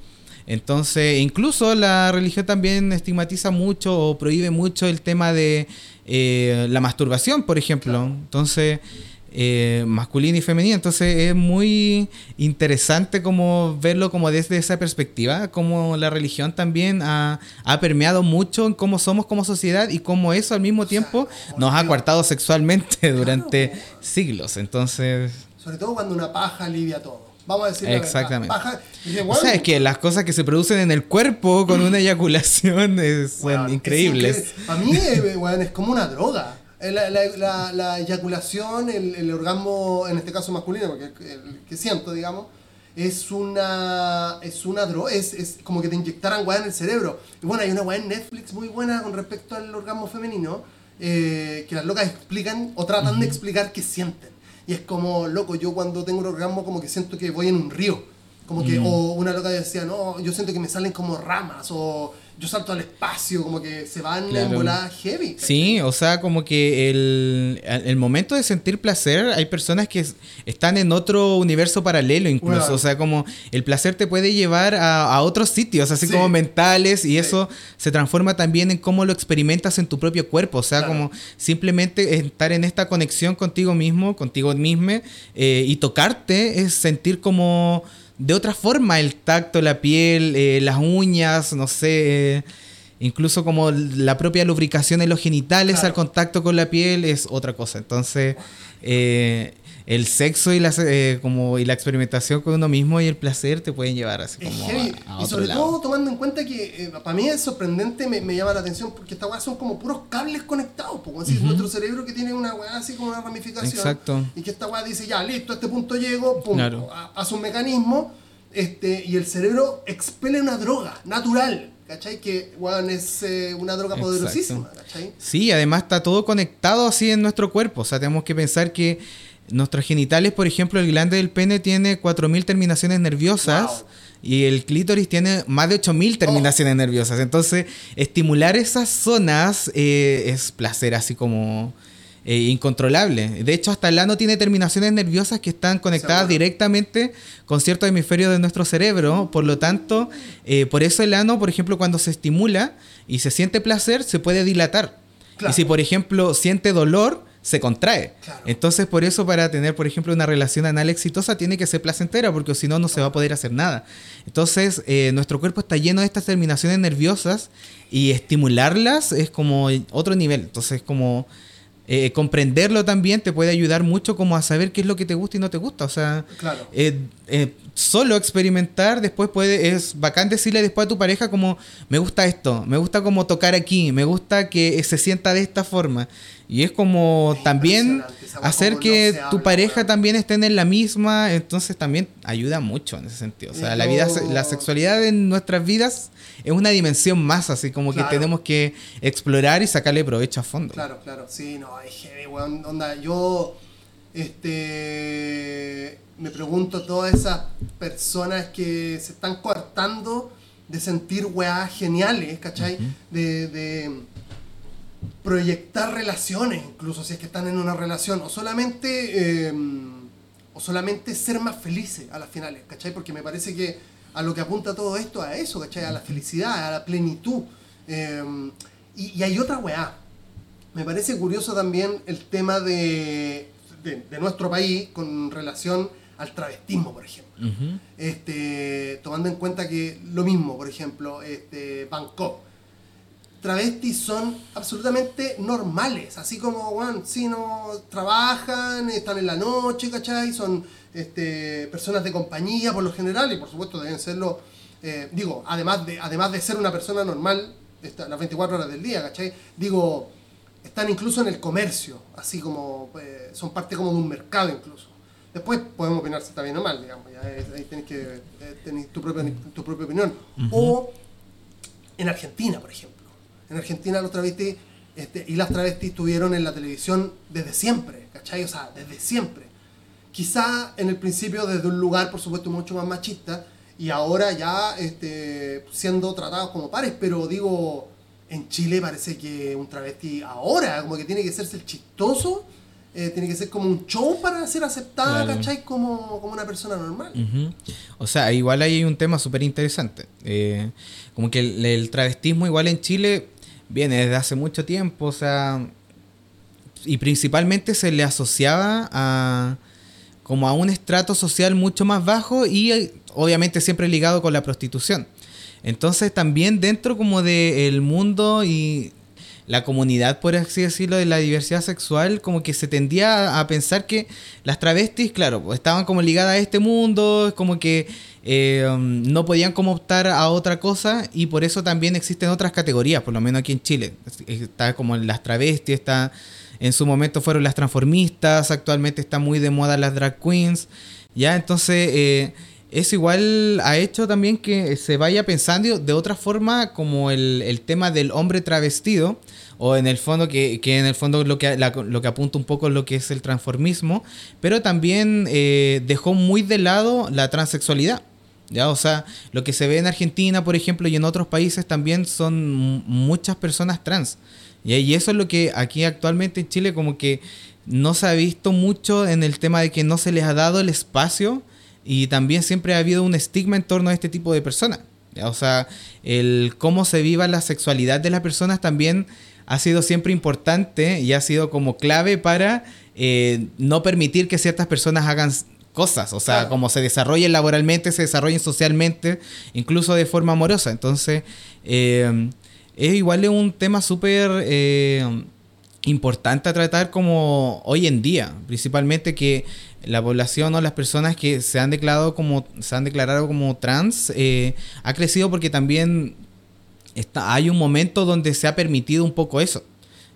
Speaker 2: Entonces, incluso la religión también estigmatiza mucho o prohíbe mucho el tema de eh, la masturbación, por ejemplo. Entonces, eh, masculina y femenina. Entonces es muy interesante como verlo como desde esa perspectiva, como la religión también ha, ha permeado mucho en cómo somos como sociedad y cómo eso al mismo tiempo nos ha coartado sexualmente durante siglos. Entonces...
Speaker 1: Sobre todo cuando una paja alivia todo. Vamos a decir
Speaker 2: Exactamente. o sea, es que las cosas que se producen en el cuerpo con una eyaculación son increíbles.
Speaker 1: a mí, eh, es como una droga. Eh, la, eyaculación, el, orgasmo, en este caso masculino, porque el, que siento, digamos, es una es una droga, es, es, como que te inyectaran weá en el cerebro. Y bueno, hay una weá en Netflix muy buena con respecto al orgasmo femenino, eh, que las locas explican o tratan de explicar qué sienten. Y es como, loco, yo cuando tengo un orgasmo como que siento que voy en un río. Como que, mm. o una loca decía, no, yo siento que me salen como ramas, o yo salto al espacio, como que se van en volada heavy.
Speaker 2: Sí, o sea, como que el, el, momento de sentir placer, hay personas que están en otro universo paralelo incluso, o sea, como el placer te puede llevar a, a otros sitios, así como mentales, y eso se transforma también en cómo lo experimentas en tu propio cuerpo, o sea, como simplemente estar en esta conexión contigo mismo, contigo mismo, eh, y tocarte es sentir como de otra forma el tacto, la piel, eh, las uñas, no sé, incluso como la propia lubricación en los genitales al contacto con la piel es otra cosa. Entonces, eh, el sexo y la, como, y la experimentación con uno mismo y el placer te pueden llevar así como
Speaker 1: a, Y sobre todo tomando en cuenta que para mí es sorprendente, me, llama la atención porque estas weas son como puros cables conectados, como así, nuestro cerebro que tiene una weá así como una ramificación.
Speaker 2: Exacto.
Speaker 1: Y que esta weá dice, ya, listo, a este punto llego, pum, hace un mecanismo este, y el cerebro expele una droga natural. ¿Cachai? Que es eh, una droga poderosísima. ¿cachai?
Speaker 2: Sí, además está todo conectado así en nuestro cuerpo. O sea, tenemos que pensar que nuestros genitales, por ejemplo, el glande del pene tiene 4.000 terminaciones nerviosas. Y el clítoris tiene más de 8000 terminaciones nerviosas. Entonces, estimular esas zonas eh, es placer así como eh, incontrolable. De hecho, hasta el ano tiene terminaciones nerviosas que están conectadas directamente con ciertos hemisferios de nuestro cerebro. Por lo tanto, eh, por eso el ano, por ejemplo, cuando se estimula y se siente placer, se puede dilatar. Y si, por ejemplo, siente dolor, se contrae. Entonces, por eso, para tener, por ejemplo, una relación anal exitosa, tiene que ser placentera, porque si no, no se va a poder hacer nada. Entonces, eh, nuestro cuerpo está lleno de estas terminaciones nerviosas y estimularlas es como otro nivel. Entonces, como eh, comprenderlo también te puede ayudar mucho como a saber qué es lo que te gusta y no te gusta. O sea, eh, eh, solo experimentar después puede, es bacán decirle después a tu pareja como, me gusta esto, me gusta como tocar aquí, me gusta que se sienta de esta forma. Y es como también hacer que tu pareja también estén en la misma, entonces también ayuda mucho en ese sentido. O sea, la vida, la sexualidad en nuestras vidas es una dimensión más, así como que tenemos que explorar y sacarle provecho a fondo.
Speaker 1: Claro, claro, sí, no, hay heavy, weón, onda, yo, este, me pregunto todas esas personas que se están coartando de sentir weá geniales, ¿cachai? de, de proyectar relaciones, incluso si es que están en una relación, o solamente, em, o solamente ser más felices a las finales, ¿cachai? Porque me parece que a lo que apunta todo esto, a eso, ¿cachai? A la felicidad, a la plenitud. Em, y, hay otra weá. Me parece curioso también el tema de, de, nuestro país con relación al travestismo, por ejemplo. este, tomando en cuenta que lo mismo, por ejemplo, este, Bangkok travestis son absolutamente normales, así como, bueno, si no trabajan, están en la noche, ¿cachai? Son este, personas de compañía por lo general y por supuesto deben serlo, eh, digo, además de, además de ser una persona normal las 24 horas del día, ¿cachai? Digo, están incluso en el comercio, así como eh, son parte como de un mercado incluso. Después podemos opinar si está bien o mal, digamos, ahí tenés que eh, tu, propia, tu propia opinión. O en Argentina, por ejemplo en Argentina los travestis este, y las travestis estuvieron en la televisión desde siempre, ¿cachai? O sea, desde siempre. Quizá en el principio desde un lugar, por supuesto, mucho más machista, y ahora ya este, siendo tratados como pares, pero digo, en Chile parece que un travesti ahora, como que tiene que serse el chistoso, eh, tiene que ser como un show para ser aceptada, ¿cachai? Como, como, una persona normal.
Speaker 2: O sea, igual hay un tema súper interesante. Eh, como que el, travestismo igual en Chile viene desde hace mucho tiempo, o sea, y principalmente se le asociaba a como a un estrato social mucho más bajo y eh, obviamente siempre ligado con la prostitución. Entonces también dentro como del mundo y la comunidad, por así decirlo, de la diversidad sexual, como que se tendía a pensar que las travestis, claro, pues, estaban como ligadas a este mundo, como que eh, um, no podían como optar a otra cosa y por eso también existen otras categorías, por lo menos aquí en Chile. Está como las travestis, está en su momento fueron las transformistas, actualmente está muy de moda las drag queens, ya entonces eh, eso igual ha hecho también que se vaya pensando de otra forma como el, tema del hombre travestido, o en el fondo que, en el fondo lo que, lo que apunta un poco lo que es el transformismo, pero también eh, dejó muy de lado la transexualidad. ¿ya? O sea, lo que se ve en Argentina, por ejemplo, y en otros países también son muchas personas trans. Y eso es lo que aquí actualmente en Chile como que no se ha visto mucho en el tema de que no se les ha dado el espacio y también siempre ha habido un estigma en torno a este tipo de personas. O sea, el cómo se viva la sexualidad de las personas también ha sido siempre importante y ha sido como clave para eh, no permitir que ciertas personas hagan cosas, o sea, como se desarrollen laboralmente, se desarrollen socialmente, incluso de forma amorosa. Entonces, eh, es igual un tema súper eh, importante a tratar como hoy en día, principalmente que la población o las personas que se han declarado como se han declarado como trans eh, ha crecido porque también está, hay un momento donde se ha permitido un poco eso.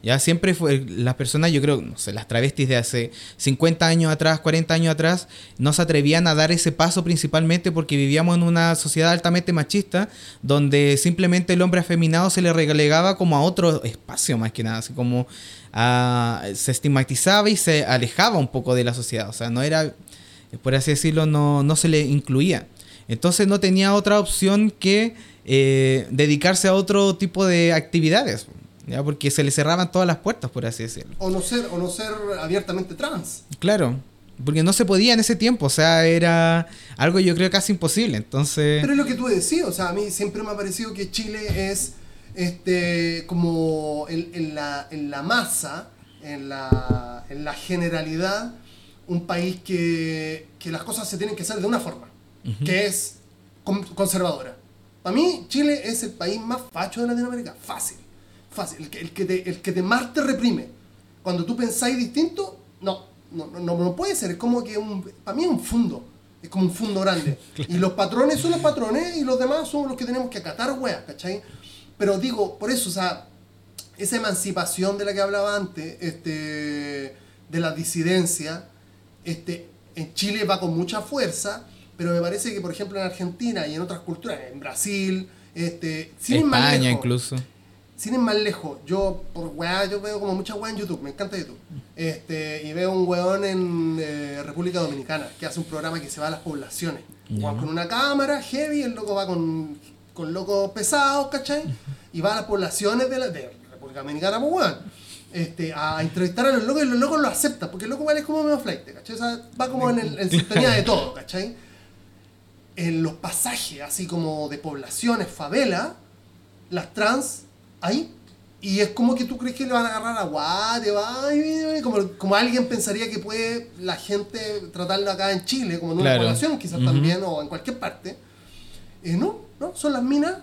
Speaker 2: Ya siempre fue, las personas, yo creo, no sé, las travestis de hace 50 años atrás, 40 años atrás, no se atrevían a dar ese paso principalmente porque vivíamos en una sociedad altamente machista donde simplemente el hombre afeminado se le relegaba como a otro espacio más que nada, así como se estigmatizaba y se alejaba un poco de la sociedad, o sea, no era, por así decirlo, no, no se le incluía. Entonces no tenía otra opción que eh, dedicarse a otro tipo de actividades. ¿ya? porque se le cerraban todas las puertas, por así decirlo.
Speaker 1: O no ser, o no ser abiertamente trans.
Speaker 2: Claro, porque no se podía en ese tiempo, o sea, era algo yo creo casi imposible, entonces...
Speaker 1: Pero es lo que tú decías, o sea, a mí siempre me ha parecido que Chile es este como en, la, en la masa, en la, en la generalidad, un país que, que las cosas se tienen que hacer de una forma, que es conservadora. Para mí, Chile es el país más facho de Latinoamérica, fácil fácil, el que, el que, te, el que te más te reprime. Cuando tú pensáis distinto, no, no, no, no puede ser, es como que un, para mí es un fondo, es como un fondo grande. Y los patrones son los patrones y los demás son los que tenemos que acatar, weas, ¿cachai? Pero digo, por eso, o sea, esa emancipación de la que hablaba antes, este, de la disidencia, este, en Chile va con mucha fuerza, pero me parece que, por ejemplo, en Argentina y en otras culturas, en Brasil, este,
Speaker 2: sin España incluso
Speaker 1: sin ir más lejos, yo por weá, yo veo como muchas weá en YouTube, me encanta YouTube. Este, y veo un weón en eh, República Dominicana que hace un programa que se va a las poblaciones. con una cámara heavy, el loco va con, con locos pesados, ¿cachai? Y va a las poblaciones de, la, de República Dominicana, pues weón. Este, a entrevistar a los locos y los locos lo aceptan, porque el loco vale como medio flight, ¿cachai? O sea, va como en, el, en sintonía de todo, ¿cachai? En los pasajes, así como de poblaciones, favela, las trans ahí. Y es como que tú crees que le van a agarrar a guate, como, como alguien pensaría que puede la gente tratarlo acá en Chile, como en una población quizás también, o en cualquier parte. Eh, no, no, son las minas.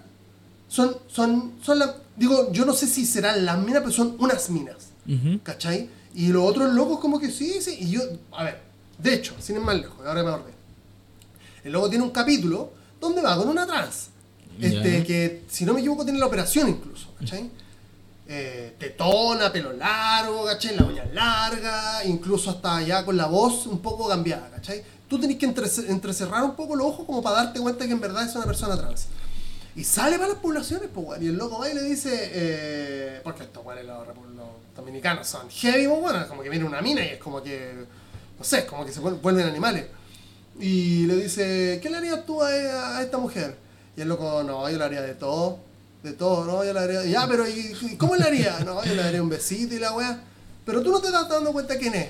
Speaker 1: Son, son, son las, digo, yo no sé si serán las minas, pero son unas minas. ¿Cachai? Y los otros locos como que sí, sí. Y yo, a ver, de hecho, sin ir más lejos, ahora me acordé. El loco tiene un capítulo donde va con una trans. Este, que si no me equivoco tiene la operación incluso, ¿cachai? Eh, tetona, pelo largo, ¿cachai? La uña larga, incluso hasta ya con la voz un poco cambiada, ¿cachai? Tú tenés que entrecerrar un poco los ojos como para darte cuenta que en verdad es una persona trans. Y sale para las poblaciones, pues, y el loco va y le dice, eh, porque estos los, los, dominicanos son heavy, pues, bueno, como que viene una mina y es como que, no sé, como que se vuelven animales. Y le dice, ¿qué le harías tú a esta mujer? Y el loco, no, yo le haría de todo. De todo, ¿no? Yo le haría. Ya, pero ¿y cómo le haría? No, yo le daría un besito y la weá. Pero tú no te estás dando cuenta quién es.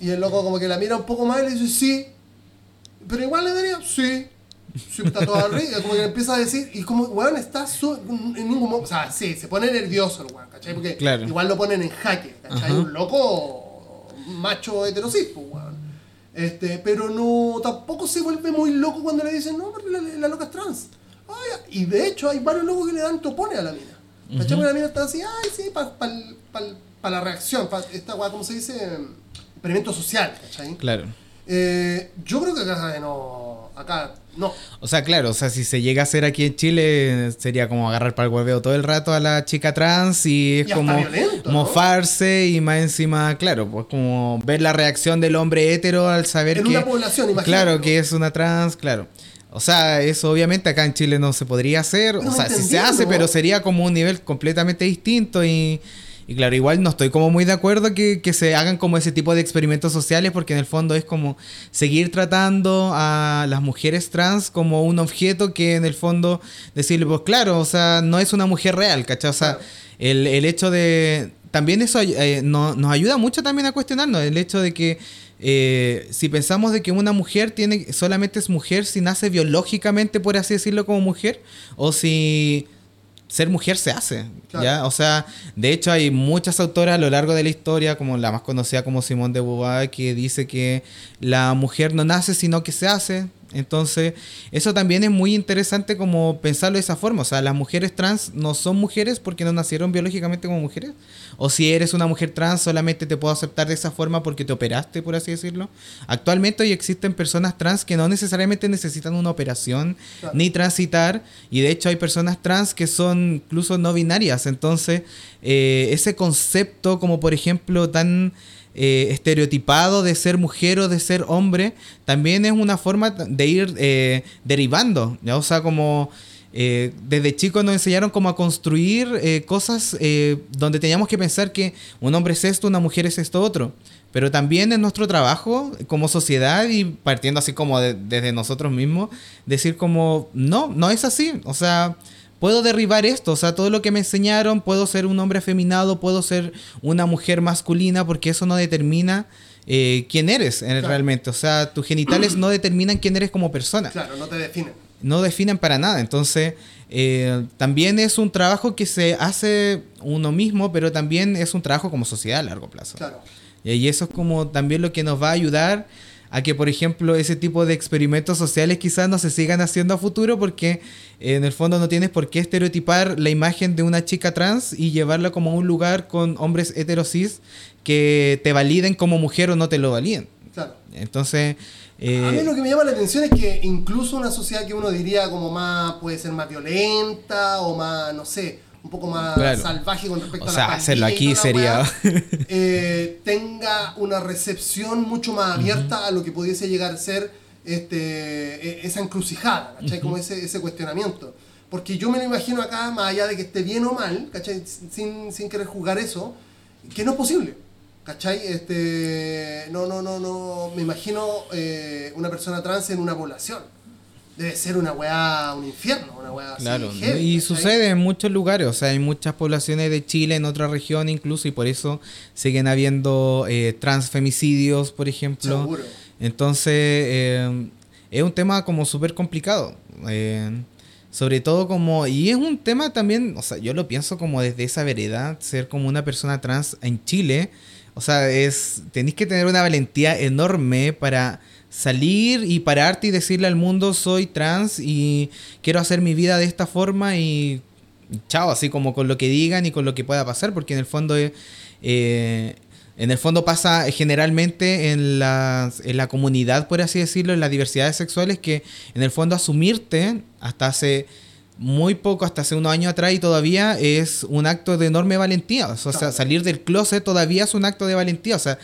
Speaker 1: Y el loco como que la mira un poco más y le dice, sí. Pero igual le daría, sí. Sí, está todo arriba, como que empieza a decir, y como, weón, está su, en ningún momento, o sea, sí, se pone nervioso el weón, ¿cachai? Porque
Speaker 2: Claro.
Speaker 1: igual lo ponen en jaque, ¿cachai?
Speaker 2: Ajá.
Speaker 1: Un loco macho heterosis, weón. Este, pero no, tampoco se vuelve muy loco cuando le dicen, no, porque la, la loca es trans. Ay, y de hecho hay varios locos que le dan topones a la mina. ¿Cachai? Porque la mina está así, ay, sí, para la reacción, para esta weá, ¿cómo se dice? Experimento social, ¿cachai?
Speaker 2: Claro.
Speaker 1: Eh, yo creo que acá no. Acá no.
Speaker 2: O sea, claro, o sea, si se llega a hacer aquí en Chile, sería como agarrar para el hueveo todo el rato a la chica trans y es
Speaker 1: Y
Speaker 2: como
Speaker 1: violento, ¿no?
Speaker 2: mofarse y más encima, claro, pues como ver la reacción del hombre hetero al saber
Speaker 1: En
Speaker 2: que...
Speaker 1: una población, imagínate.
Speaker 2: Claro, que es una trans, claro. O sea, eso obviamente acá en Chile no se podría hacer. O sea, sí se hace, pero sería como un nivel completamente distinto y... Y claro, igual no estoy como muy de acuerdo que, que se hagan como ese tipo de experimentos sociales porque en el fondo es como seguir tratando a las mujeres trans como un objeto que en el fondo decirle, pues claro, o sea, no es una mujer real, ¿cachai? O sea, el, el hecho de... También eso eh, no- nos ayuda mucho también a cuestionarnos el hecho de que eh, si pensamos de que una mujer tiene solamente es mujer si nace biológicamente, por así decirlo, como mujer, o si ser mujer se hace,
Speaker 1: Claro.
Speaker 2: ¿ya? O sea, de hecho hay muchas autoras a lo largo de la historia, como la más conocida como Simone de Beauvoir, que dice que la mujer no nace, sino que se hace. Entonces, eso también es muy interesante como pensarlo de esa forma. O sea, las mujeres trans no son mujeres porque no nacieron biológicamente como mujeres. O si eres una mujer trans, solamente te puedo aceptar de esa forma porque te operaste, por así decirlo. Actualmente hoy existen personas trans que no necesariamente necesitan una operación
Speaker 1: Claro.
Speaker 2: ni transitar. Y de hecho hay personas trans que son incluso no binarias. Entonces, eh, ese concepto como por ejemplo tan eh, estereotipado de ser mujer o de ser hombre, también es una forma de ir eh, derivando. ¿ya? O sea, como eh, desde chicos nos enseñaron como a construir cosas donde teníamos que pensar que un hombre es esto, una mujer es esto otro. Pero también en nuestro trabajo como sociedad y partiendo así como de- desde nosotros mismos, decir como, no, no es así. O sea, puedo derribar esto. O sea, todo lo que me enseñaron, puedo ser un hombre afeminado, puedo ser una mujer masculina, porque eso no determina eh, quién eres eh,
Speaker 1: Claro.
Speaker 2: realmente. O sea, tus genitales no determinan quién eres como persona
Speaker 1: Claro, no te definen.
Speaker 2: no definen para nada. Entonces, eh, también es un trabajo que se hace uno mismo, pero también es un trabajo como sociedad a largo plazo.
Speaker 1: Claro.
Speaker 2: Y eso es como también lo que nos va a ayudar a que, por ejemplo, ese tipo de experimentos sociales quizás no se sigan haciendo a futuro porque eh, en el fondo no tienes por qué estereotipar la imagen de una chica trans y llevarla como a un lugar con hombres heterosis que te validen como mujer o no te lo validen.
Speaker 1: Claro.
Speaker 2: Entonces... eh,
Speaker 1: a mí lo que me llama la atención es que incluso una sociedad que uno diría como más, puede ser más violenta o más, no sé, un poco más
Speaker 2: Claro.
Speaker 1: salvaje con respecto
Speaker 2: O
Speaker 1: a
Speaker 2: sea,
Speaker 1: la
Speaker 2: hacerlo aquí sería-
Speaker 1: eh, tenga una recepción mucho más abierta a lo que pudiese llegar a ser este, e- esa encrucijada, ¿cachai? Como ese, ese cuestionamiento. Porque yo me lo imagino acá, más allá de que esté bien o mal, ¿cachai? Sin, sin querer juzgar eso, que no es posible. ¿Cachai? Este, no, no, no, no. Me imagino eh, una persona trans en una población. Debe ser una weá, un infierno, una weá así
Speaker 2: Claro,
Speaker 1: heavy,
Speaker 2: y sucede en muchos lugares, o sea, hay muchas poblaciones de Chile, en otras regiones incluso, y por eso siguen habiendo eh, transfemicidios, por ejemplo.
Speaker 1: Seguro.
Speaker 2: Entonces, eh, es un tema como súper complicado. eh, sobre todo como, y es un tema también, o sea, yo lo pienso como desde esa vereda, ser como una persona trans en Chile, o sea, es, tenéis que tener una valentía enorme para salir y pararte y decirle al mundo soy trans y quiero hacer mi vida de esta forma y chao, así como con lo que digan y con lo que pueda pasar, porque en el fondo eh, eh, en el fondo pasa generalmente en, las, en la comunidad, por así decirlo, en las diversidades sexuales, que en el fondo asumirte hasta hace muy poco, hasta hace unos años atrás y todavía es un acto de enorme valentía. O sea, salir del closet todavía es un acto de valentía. O sea,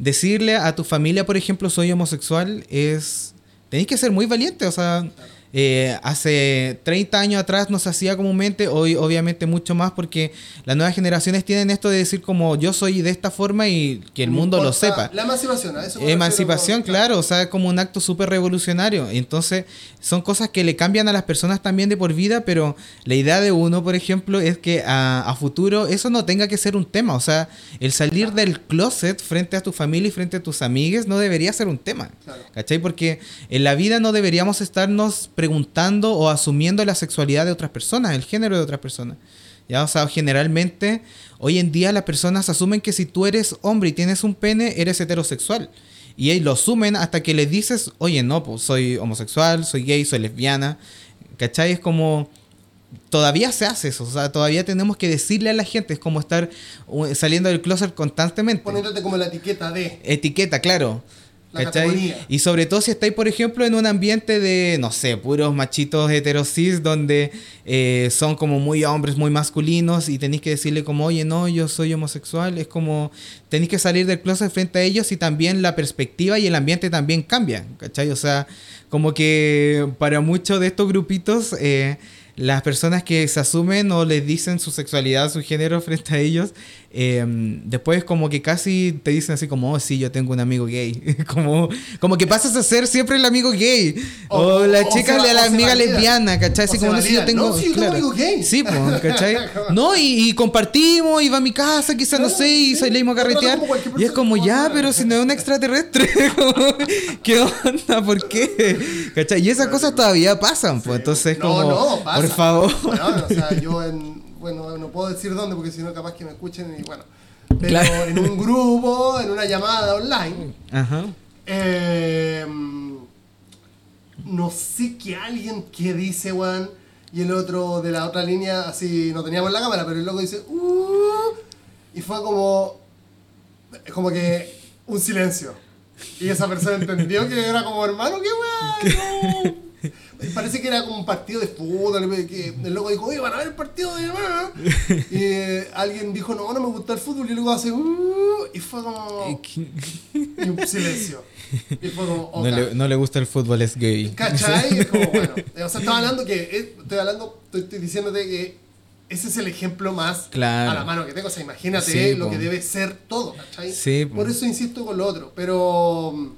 Speaker 2: decirle a tu familia, por ejemplo, soy homosexual, es... Tenéis que ser muy valiente, o sea... eh, hace 30 años atrás no se hacía comúnmente, hoy obviamente mucho más porque las nuevas generaciones tienen esto de decir como yo soy de esta forma y que el mundo lo sepa.
Speaker 1: La emancipación, a eso
Speaker 2: Emancipación, claro, o sea, es como un acto súper revolucionario. Entonces, son cosas que le cambian a las personas también de por vida, pero la idea de uno, por ejemplo, es que a, a futuro eso no tenga que ser un tema. O sea, el salir del closet frente a tu familia y frente a tus amigues no debería ser un tema.
Speaker 1: Claro.
Speaker 2: ¿Cachai? Porque en la vida no deberíamos estarnos preguntando o asumiendo la sexualidad de otras personas, el género de otras personas. ¿Ya? O sea, generalmente hoy en día las personas asumen que si tú eres hombre y tienes un pene, eres heterosexual. Y ahí lo asumen hasta que le dices, oye, no, pues soy homosexual, soy gay, soy lesbiana. ¿Cachai? Es como todavía se hace eso, o sea, todavía tenemos que decirle a la gente, es como estar uh, saliendo del closet constantemente.
Speaker 1: Poniéndote como la etiqueta de.
Speaker 2: Etiqueta, claro. Y sobre todo si estáis, por ejemplo, en un ambiente de, no sé, puros machitos heterosis, donde eh, son como muy hombres, muy masculinos, y tenéis que decirle como, oye, no, yo soy homosexual, es como, tenéis que salir del closet frente a ellos y también la perspectiva y el ambiente también cambian, ¿cachai? O sea, como que para muchos de estos grupitos... Eh, las personas que se asumen o les dicen su sexualidad, su género frente a ellos, eh, después como que casi te dicen así como, oh sí, yo tengo un amigo gay. como, como que pasas a ser siempre el amigo gay. O, la chica la amiga lesbiana, ¿cachai? Así como, no, si yo tengo...
Speaker 1: No, sí, yo amigo gay.
Speaker 2: Sí, pues, ¿cachai? no, y, compartimos, iba a mi casa, quizás, no sé, y salimos a carretear. Y es como, ya, pero si no es un extraterrestre, ¿qué onda? ¿Por qué? ¿Cachai? Y esas cosas todavía pasan, pues, entonces como, no, por favor.
Speaker 1: O sea, yo en bueno, no puedo decir dónde porque si no capaz que me escuchen y bueno. Pero en un grupo, en una llamada online, Ajá. Em, no sé qué alguien que dice, Juan, y el otro de la otra línea, así, no teníamos la cámara, pero el loco dice, uh", y fue como, como que un silencio. Y esa persona entendió que era como, hermano, qué weón. Parece que era como un partido de fútbol. Que el loco dijo, oye, van a ver el partido de mamá. Y eh, alguien dijo, no, no me gusta el fútbol. Y luego hace, uh", y fue como. Y un silencio. Y fue como,
Speaker 2: no, le, no, le, gusta el fútbol, es gay.
Speaker 1: ¿Cachai? Es como, bueno. O sea, estaba hablando que. Eh, estoy hablando, estoy, diciéndote que ese es el ejemplo más a la mano que tengo. O sea, imagínate lo que debe ser todo, ¿cachai? Sí, Por eso insisto con lo otro. Pero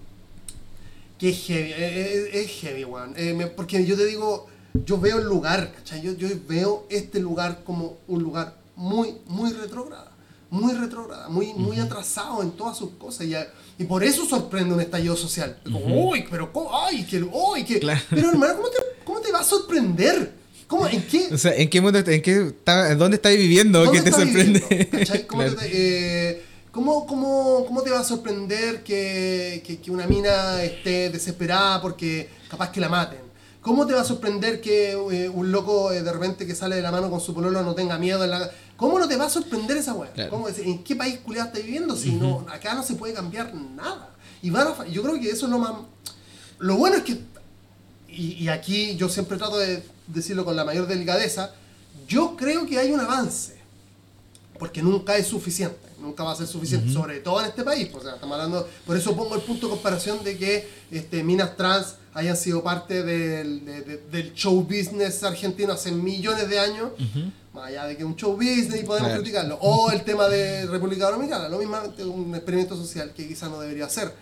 Speaker 1: que es heavy, eh, eh, es, heavy, weón. Eh, porque yo te digo, yo veo el lugar, ¿cachai? Yo, yo veo este lugar como un lugar muy, muy retrógrada. Muy retrógrada, muy, muy atrasado en todas sus cosas. Y, y por eso sorprende un estallido social. uy, pero ¿cómo? ¡Ay, que, uy, que... Pero hermano, ¿cómo te, ¿cómo te va a sorprender? ¿Cómo? ¿En qué?
Speaker 2: O sea, ¿en qué mundo, en qué, dónde estás viviendo? ¿Qué te sorprende?
Speaker 1: ¿Cachai? ¿Cómo te, ¿Cómo, cómo, cómo te va a sorprender que, que, una mina esté desesperada porque capaz que la maten? ¿Cómo te va a sorprender que eh, un loco eh, de repente que sale de la mano con su pololo no tenga miedo? En la... ¿Cómo no te va a sorprender esa weá? ¿En qué país culiado estás viviendo? Si no, acá no se puede cambiar nada. Y yo creo que eso es lo más... Lo bueno es que, y, y aquí yo siempre trato de decirlo con la mayor delicadeza, yo creo que hay un avance, porque nunca es suficiente nunca va a ser suficiente, sobre todo en este país. Pues, estamos hablando, por eso pongo el punto de comparación de que este, minas trans hayan sido parte del, del show business argentino hace millones de años, más allá de que un show business y podemos criticarlo. O el tema de República Dominicana, lo mismo, un experimento social que quizá no debería ser.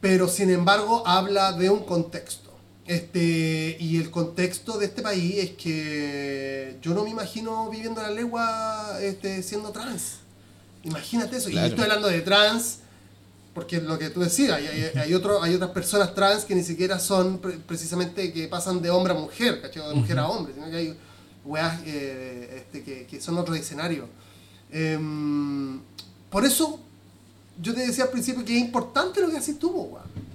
Speaker 1: Pero sin embargo habla de un contexto. Este, y el contexto de este país es que yo no me imagino viviendo la lengua este, siendo trans. Imagínate eso. Y estoy hablando de trans, porque lo que tú decías, hay, hay, otro, hay otras personas trans que ni siquiera son precisamente que pasan de hombre a mujer, ¿cachai? de mujer a hombre, sino que hay weas eh, este, que, son otro escenario. Em, por eso yo te decía al principio que es importante lo que haces tú, weón.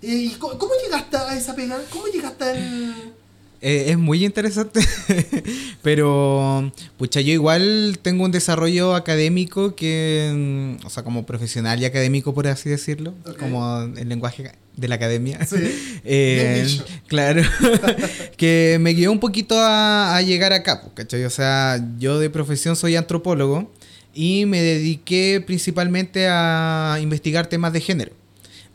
Speaker 1: ¿Y cómo, llegaste a esa pega? ¿Cómo llegaste al...?
Speaker 2: Eh, es muy interesante, pero pucha, yo igual tengo un desarrollo académico que, mm, o sea, como profesional y académico, por así decirlo, como el lenguaje de la academia. Sí, eh, claro, que me guió un poquito a, llegar acá, ¿cachai? O sea, yo de profesión soy antropólogo y me dediqué principalmente a investigar temas de género.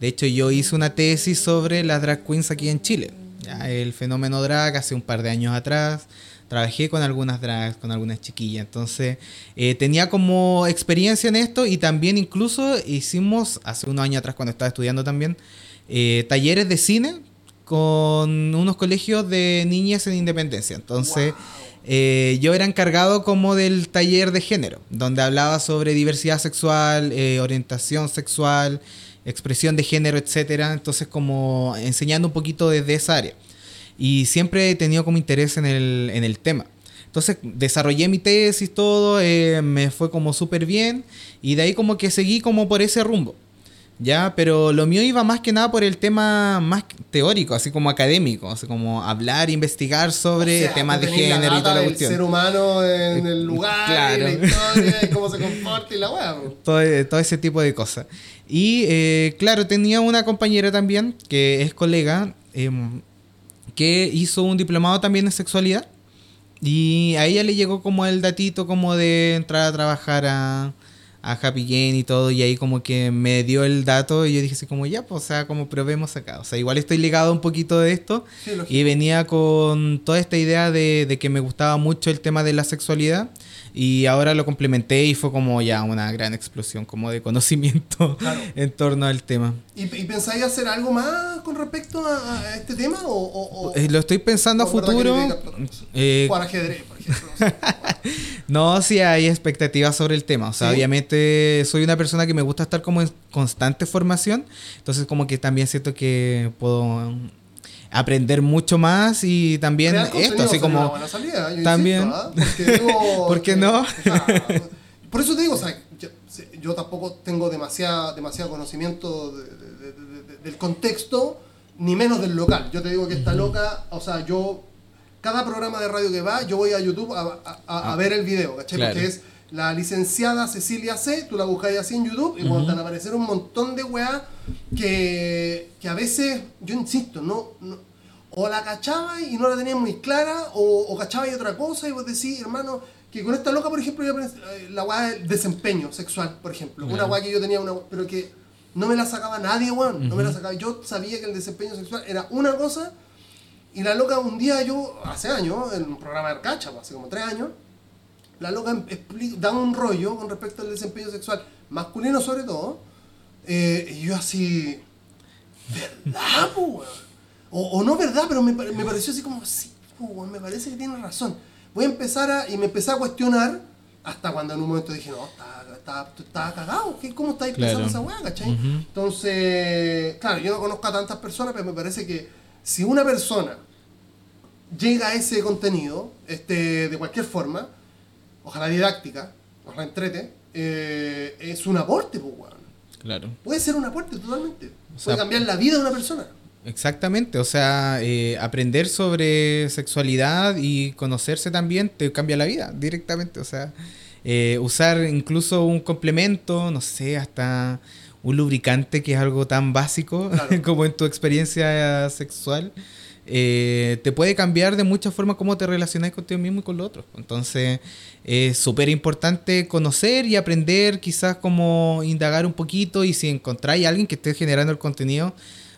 Speaker 2: De hecho, yo hice una tesis sobre las drag queens aquí en Chile el fenómeno drag hace un par de años atrás. Trabajé con algunas drags, con algunas chiquillas. Entonces, eh, tenía como experiencia en esto y también incluso hicimos, hace unos años atrás cuando estaba estudiando también, eh, talleres de cine con unos colegios de niñas en Independencia. Entonces, eh, yo era encargado como del taller de género, donde hablaba sobre diversidad sexual, orientación sexual, expresión de género, etcétera. Entonces, como enseñando un poquito desde esa área. y siempre he tenido como interés en el, en el tema. Entonces desarrollé mi tesis, todo, eh, me fue como súper bien y de ahí como que seguí como por ese rumbo. Ya, pero lo mío iba más que nada por el tema más teórico, así como académico, así como hablar, investigar sobre temas de género y toda la cuestión.
Speaker 1: ser humano en el lugar, la historia, y cómo se comporta y la weá.
Speaker 2: Todo, todo, ese tipo de cosas. Y eh, claro, tenía una compañera también que es colega em, que hizo un diplomado también en sexualidad y a ella le llegó como el datito como de entrar a trabajar a, a Happy Game y todo, y ahí como que me dio el dato y yo dije así como ya, pues o sea, como probemos acá. O sea, igual estoy ligado un poquito de esto y venía con toda esta idea de, de, que me gustaba mucho el tema de la sexualidad y ahora lo complementé y fue como ya una gran explosión como de conocimiento en torno al tema.
Speaker 1: ¿Y, ¿Y, pensáis hacer algo más con respecto a, este tema? O,
Speaker 2: eh, lo estoy pensando a futuro.
Speaker 1: Eh, ajedrez, por ejemplo.
Speaker 2: no, sí hay expectativas sobre el tema. O sea, obviamente soy una persona que me gusta estar como en constante formación. Entonces como que también siento que puedo aprender mucho más y también esto, así como... también... ¿Por qué no?
Speaker 1: por eso te digo, o sea, yo, tampoco tengo demasiado, demasiado conocimiento del contexto, ni menos del local. Yo te digo que está loca, o sea, yo... Cada programa de radio que va, yo voy a YouTube a, a, ah. ver el video, ¿cachai? Porque es la licenciada Cecilia C, tú la buscáis así en YouTube y van a aparecer un montón de weá que, que a veces, yo insisto, no, o la cachaba y no la tenía muy clara, o, o cachaba y otra cosa y vos decís, hermano, que con esta loca, por ejemplo, yo eh, la weá del desempeño sexual, por ejemplo, una weá que yo tenía, una, pero que no me la sacaba nadie, weón, no me la sacaba, yo sabía que el desempeño sexual era una cosa y la loca un día yo, hace años, en un programa de Arcacha, hace como tres años, la loca da un rollo con respecto al desempeño sexual, masculino sobre todo, eh, y yo así, ¿verdad, o, o, no verdad, pero me, me, pareció así como, sí, me parece que tiene razón. Voy a empezar a, y me empecé a cuestionar, hasta cuando en un momento dije, no, estaba, está, cagado, ¿cómo estáis pensando esa weá, cachai? Entonces, claro, yo no conozco a tantas personas, pero me parece que si una persona llega a ese contenido, este, de cualquier forma, ojalá didáctica, ojalá entrete, eh, es un aporte, pues, weón.
Speaker 2: Claro.
Speaker 1: Puede ser un aporte totalmente. Puede cambiar la vida de una persona.
Speaker 2: Exactamente, o sea, eh, aprender sobre sexualidad y conocerse también te cambia la vida directamente, o sea, eh, usar incluso un complemento, no sé, hasta un lubricante que es algo tan básico como en tu experiencia sexual eh, te puede cambiar de muchas formas cómo te relacionas contigo mismo y con los otros. Entonces, es súper importante conocer y aprender, quizás como indagar un poquito y si encontráis a alguien que esté generando el contenido,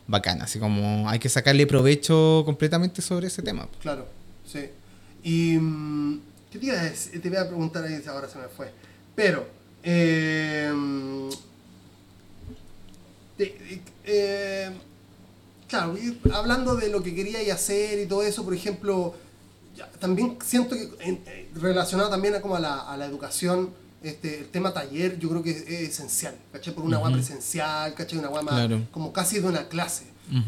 Speaker 2: bacán, así como hay que sacarle provecho completamente sobre ese tema.
Speaker 1: Claro, sí. Y, mm, ¿qué te iba a, te iba a preguntar ahí, ahora se me fue. Pero, eh, eh claro, hablando de lo que quería hacer y todo eso, por ejemplo, también siento que eh, relacionado también a, como a, la, a la educación, este, el tema taller yo creo que es, esencial, ¿cachai? Por una uh presencial, ¿cachai? Una agua como casi de una clase.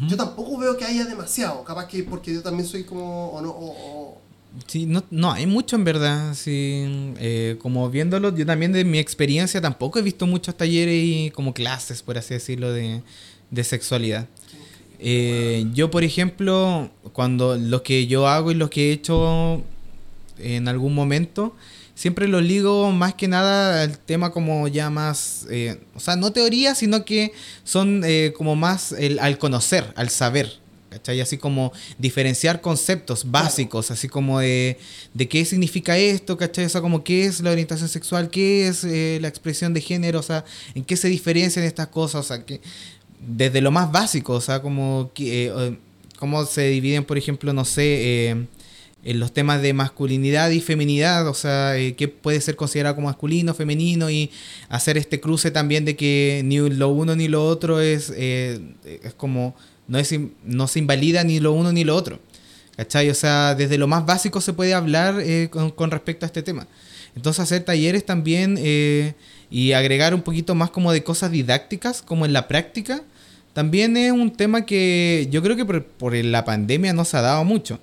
Speaker 1: Yo tampoco veo que haya demasiado, capaz que porque yo también soy como, o no, o,
Speaker 2: Sí, no, no hay mucho en verdad. Sí, eh, como viéndolo, yo también de mi experiencia tampoco he visto muchos talleres y como clases, por así decirlo, de, de sexualidad. Eh, yo, por ejemplo, cuando lo que yo hago y lo que he hecho en algún momento, siempre lo ligo más que nada al tema como ya más, eh, o sea, no teoría, sino que son eh, como más el, al conocer, al saber. ¿Cachai? Así como diferenciar conceptos básicos, así como de, de, qué significa esto, ¿cachai? O sea, como qué es la orientación sexual, qué es la expresión de género, o sea, en qué se diferencian estas cosas, o sea, que desde lo más básico, o sea, como eh, cómo se dividen, por ejemplo, no sé, eh, en los temas de masculinidad y feminidad, o sea, eh, qué puede ser considerado como masculino, femenino, y hacer este cruce también de que ni lo uno ni lo otro es, es como, no, es, no se invalida ni lo uno ni lo otro. ¿Cachai? O sea, desde lo más básico se puede hablar con, con, respecto a este tema. Entonces, hacer talleres también y agregar un poquito más como de cosas didácticas, como en la práctica, también es un tema que yo creo que por, por la pandemia no se ha dado mucho.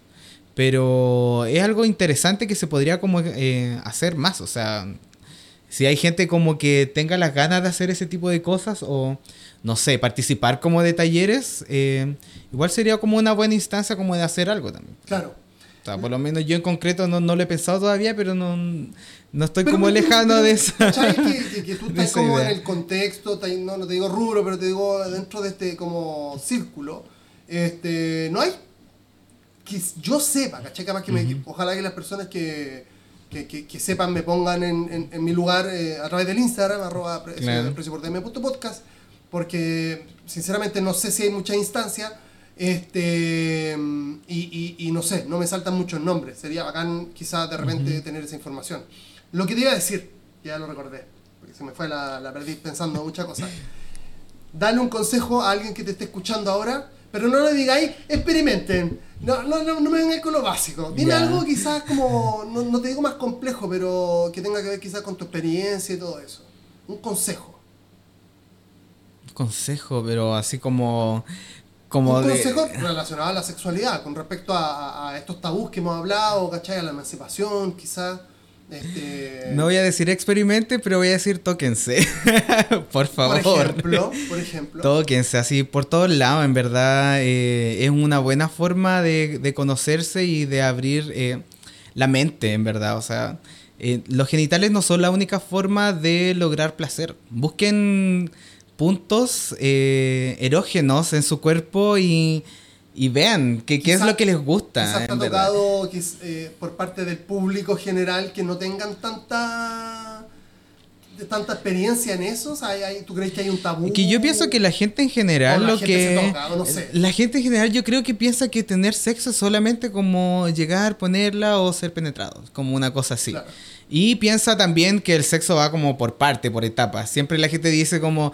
Speaker 2: Pero es algo interesante que se podría como eh, hacer más. O sea, si hay gente como que tenga las ganas de hacer ese tipo de cosas o, no sé, participar como de talleres, eh, igual sería como una buena instancia como de hacer algo también.
Speaker 1: Claro.
Speaker 2: O sea, por lo menos yo en concreto no, no lo he pensado todavía, pero no, no estoy como lejano de eso.
Speaker 1: ¿Sabes que, que, tú estás como en el contexto, no, no te digo rubro, pero te digo dentro de este como círculo, este, no hay que yo sepa, ¿cachai? Que me, ojalá que las personas que, que, que, sepan me pongan en, en, mi lugar eh, a través del Instagram, arroba claro. podcast, porque sinceramente no sé si hay mucha instancia este y, y, no sé, no me saltan muchos nombres. Sería bacán quizás de repente tener esa información. Lo que te iba a decir, ya lo recordé, porque se me fue la, la perdí pensando muchas cosas. Dale un consejo a alguien que te esté escuchando ahora, pero no le digáis, experimenten no, no, no, no me vengas con lo básico. Dime algo quizás como, no, no, te digo más complejo, pero que tenga que ver quizás con tu experiencia y todo eso. Un consejo.
Speaker 2: Un consejo, pero así como... como
Speaker 1: un consejo relacionado a la sexualidad, con respecto a, a, estos tabús que hemos hablado, ¿cachai? A la emancipación, quizás. Este...
Speaker 2: No voy a decir experimente, pero voy a decir tóquense. por favor.
Speaker 1: Por ejemplo, por ejemplo.
Speaker 2: Tóquense, así por todos lados, en verdad. Eh, es una buena forma de, conocerse y de abrir eh, la mente, en verdad. O sea, eh, los genitales no son la única forma de lograr placer. Busquen puntos erógenos en su cuerpo y y vean qué, qué es lo que les gusta.
Speaker 1: Quizás ha tocado eh, por parte del público general que no tengan tanta tanta experiencia en eso? ¿Tú crees que hay un tabú?
Speaker 2: Que yo pienso que la gente en general lo que la gente en general yo creo que piensa que tener sexo es solamente como llegar, ponerla o ser penetrado, como una cosa así. Y piensa también que el sexo va como por parte, por etapas. Siempre la gente dice como,